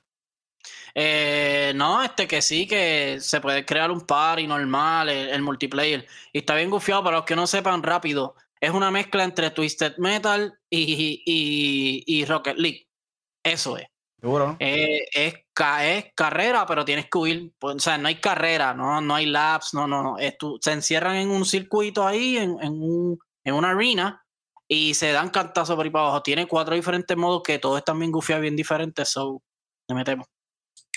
Eh, no, este que sí, que se puede crear un party normal, el, multiplayer. Y está bien gufiado para los que no sepan rápido. Es una mezcla entre Twisted Metal y, y, y Rocket League. Eso es. Eh, es, es, carrera, pero tienes que huir. Pues, o sea, no hay carrera, no, no hay laps, no, no, no. se encierran en un circuito ahí, en, en, un, en una arena, y se dan cantazos por ahí para abajo. Tiene cuatro diferentes modos que todos están bien gufiados, bien diferentes, so le metemos.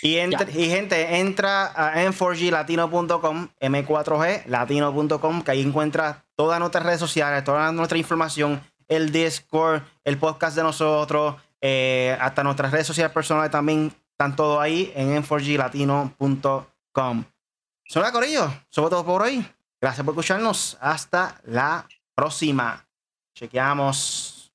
Y, y, gente, entra a m4glatino.com, m4g latino.com, que ahí encuentras todas nuestras redes sociales, toda nuestra información, el Discord, el podcast de nosotros, eh, hasta nuestras redes sociales personales también están todo ahí en m4glatino.com. Son Corillo, sobre todo por hoy. Gracias por escucharnos. Hasta la próxima. Chequeamos.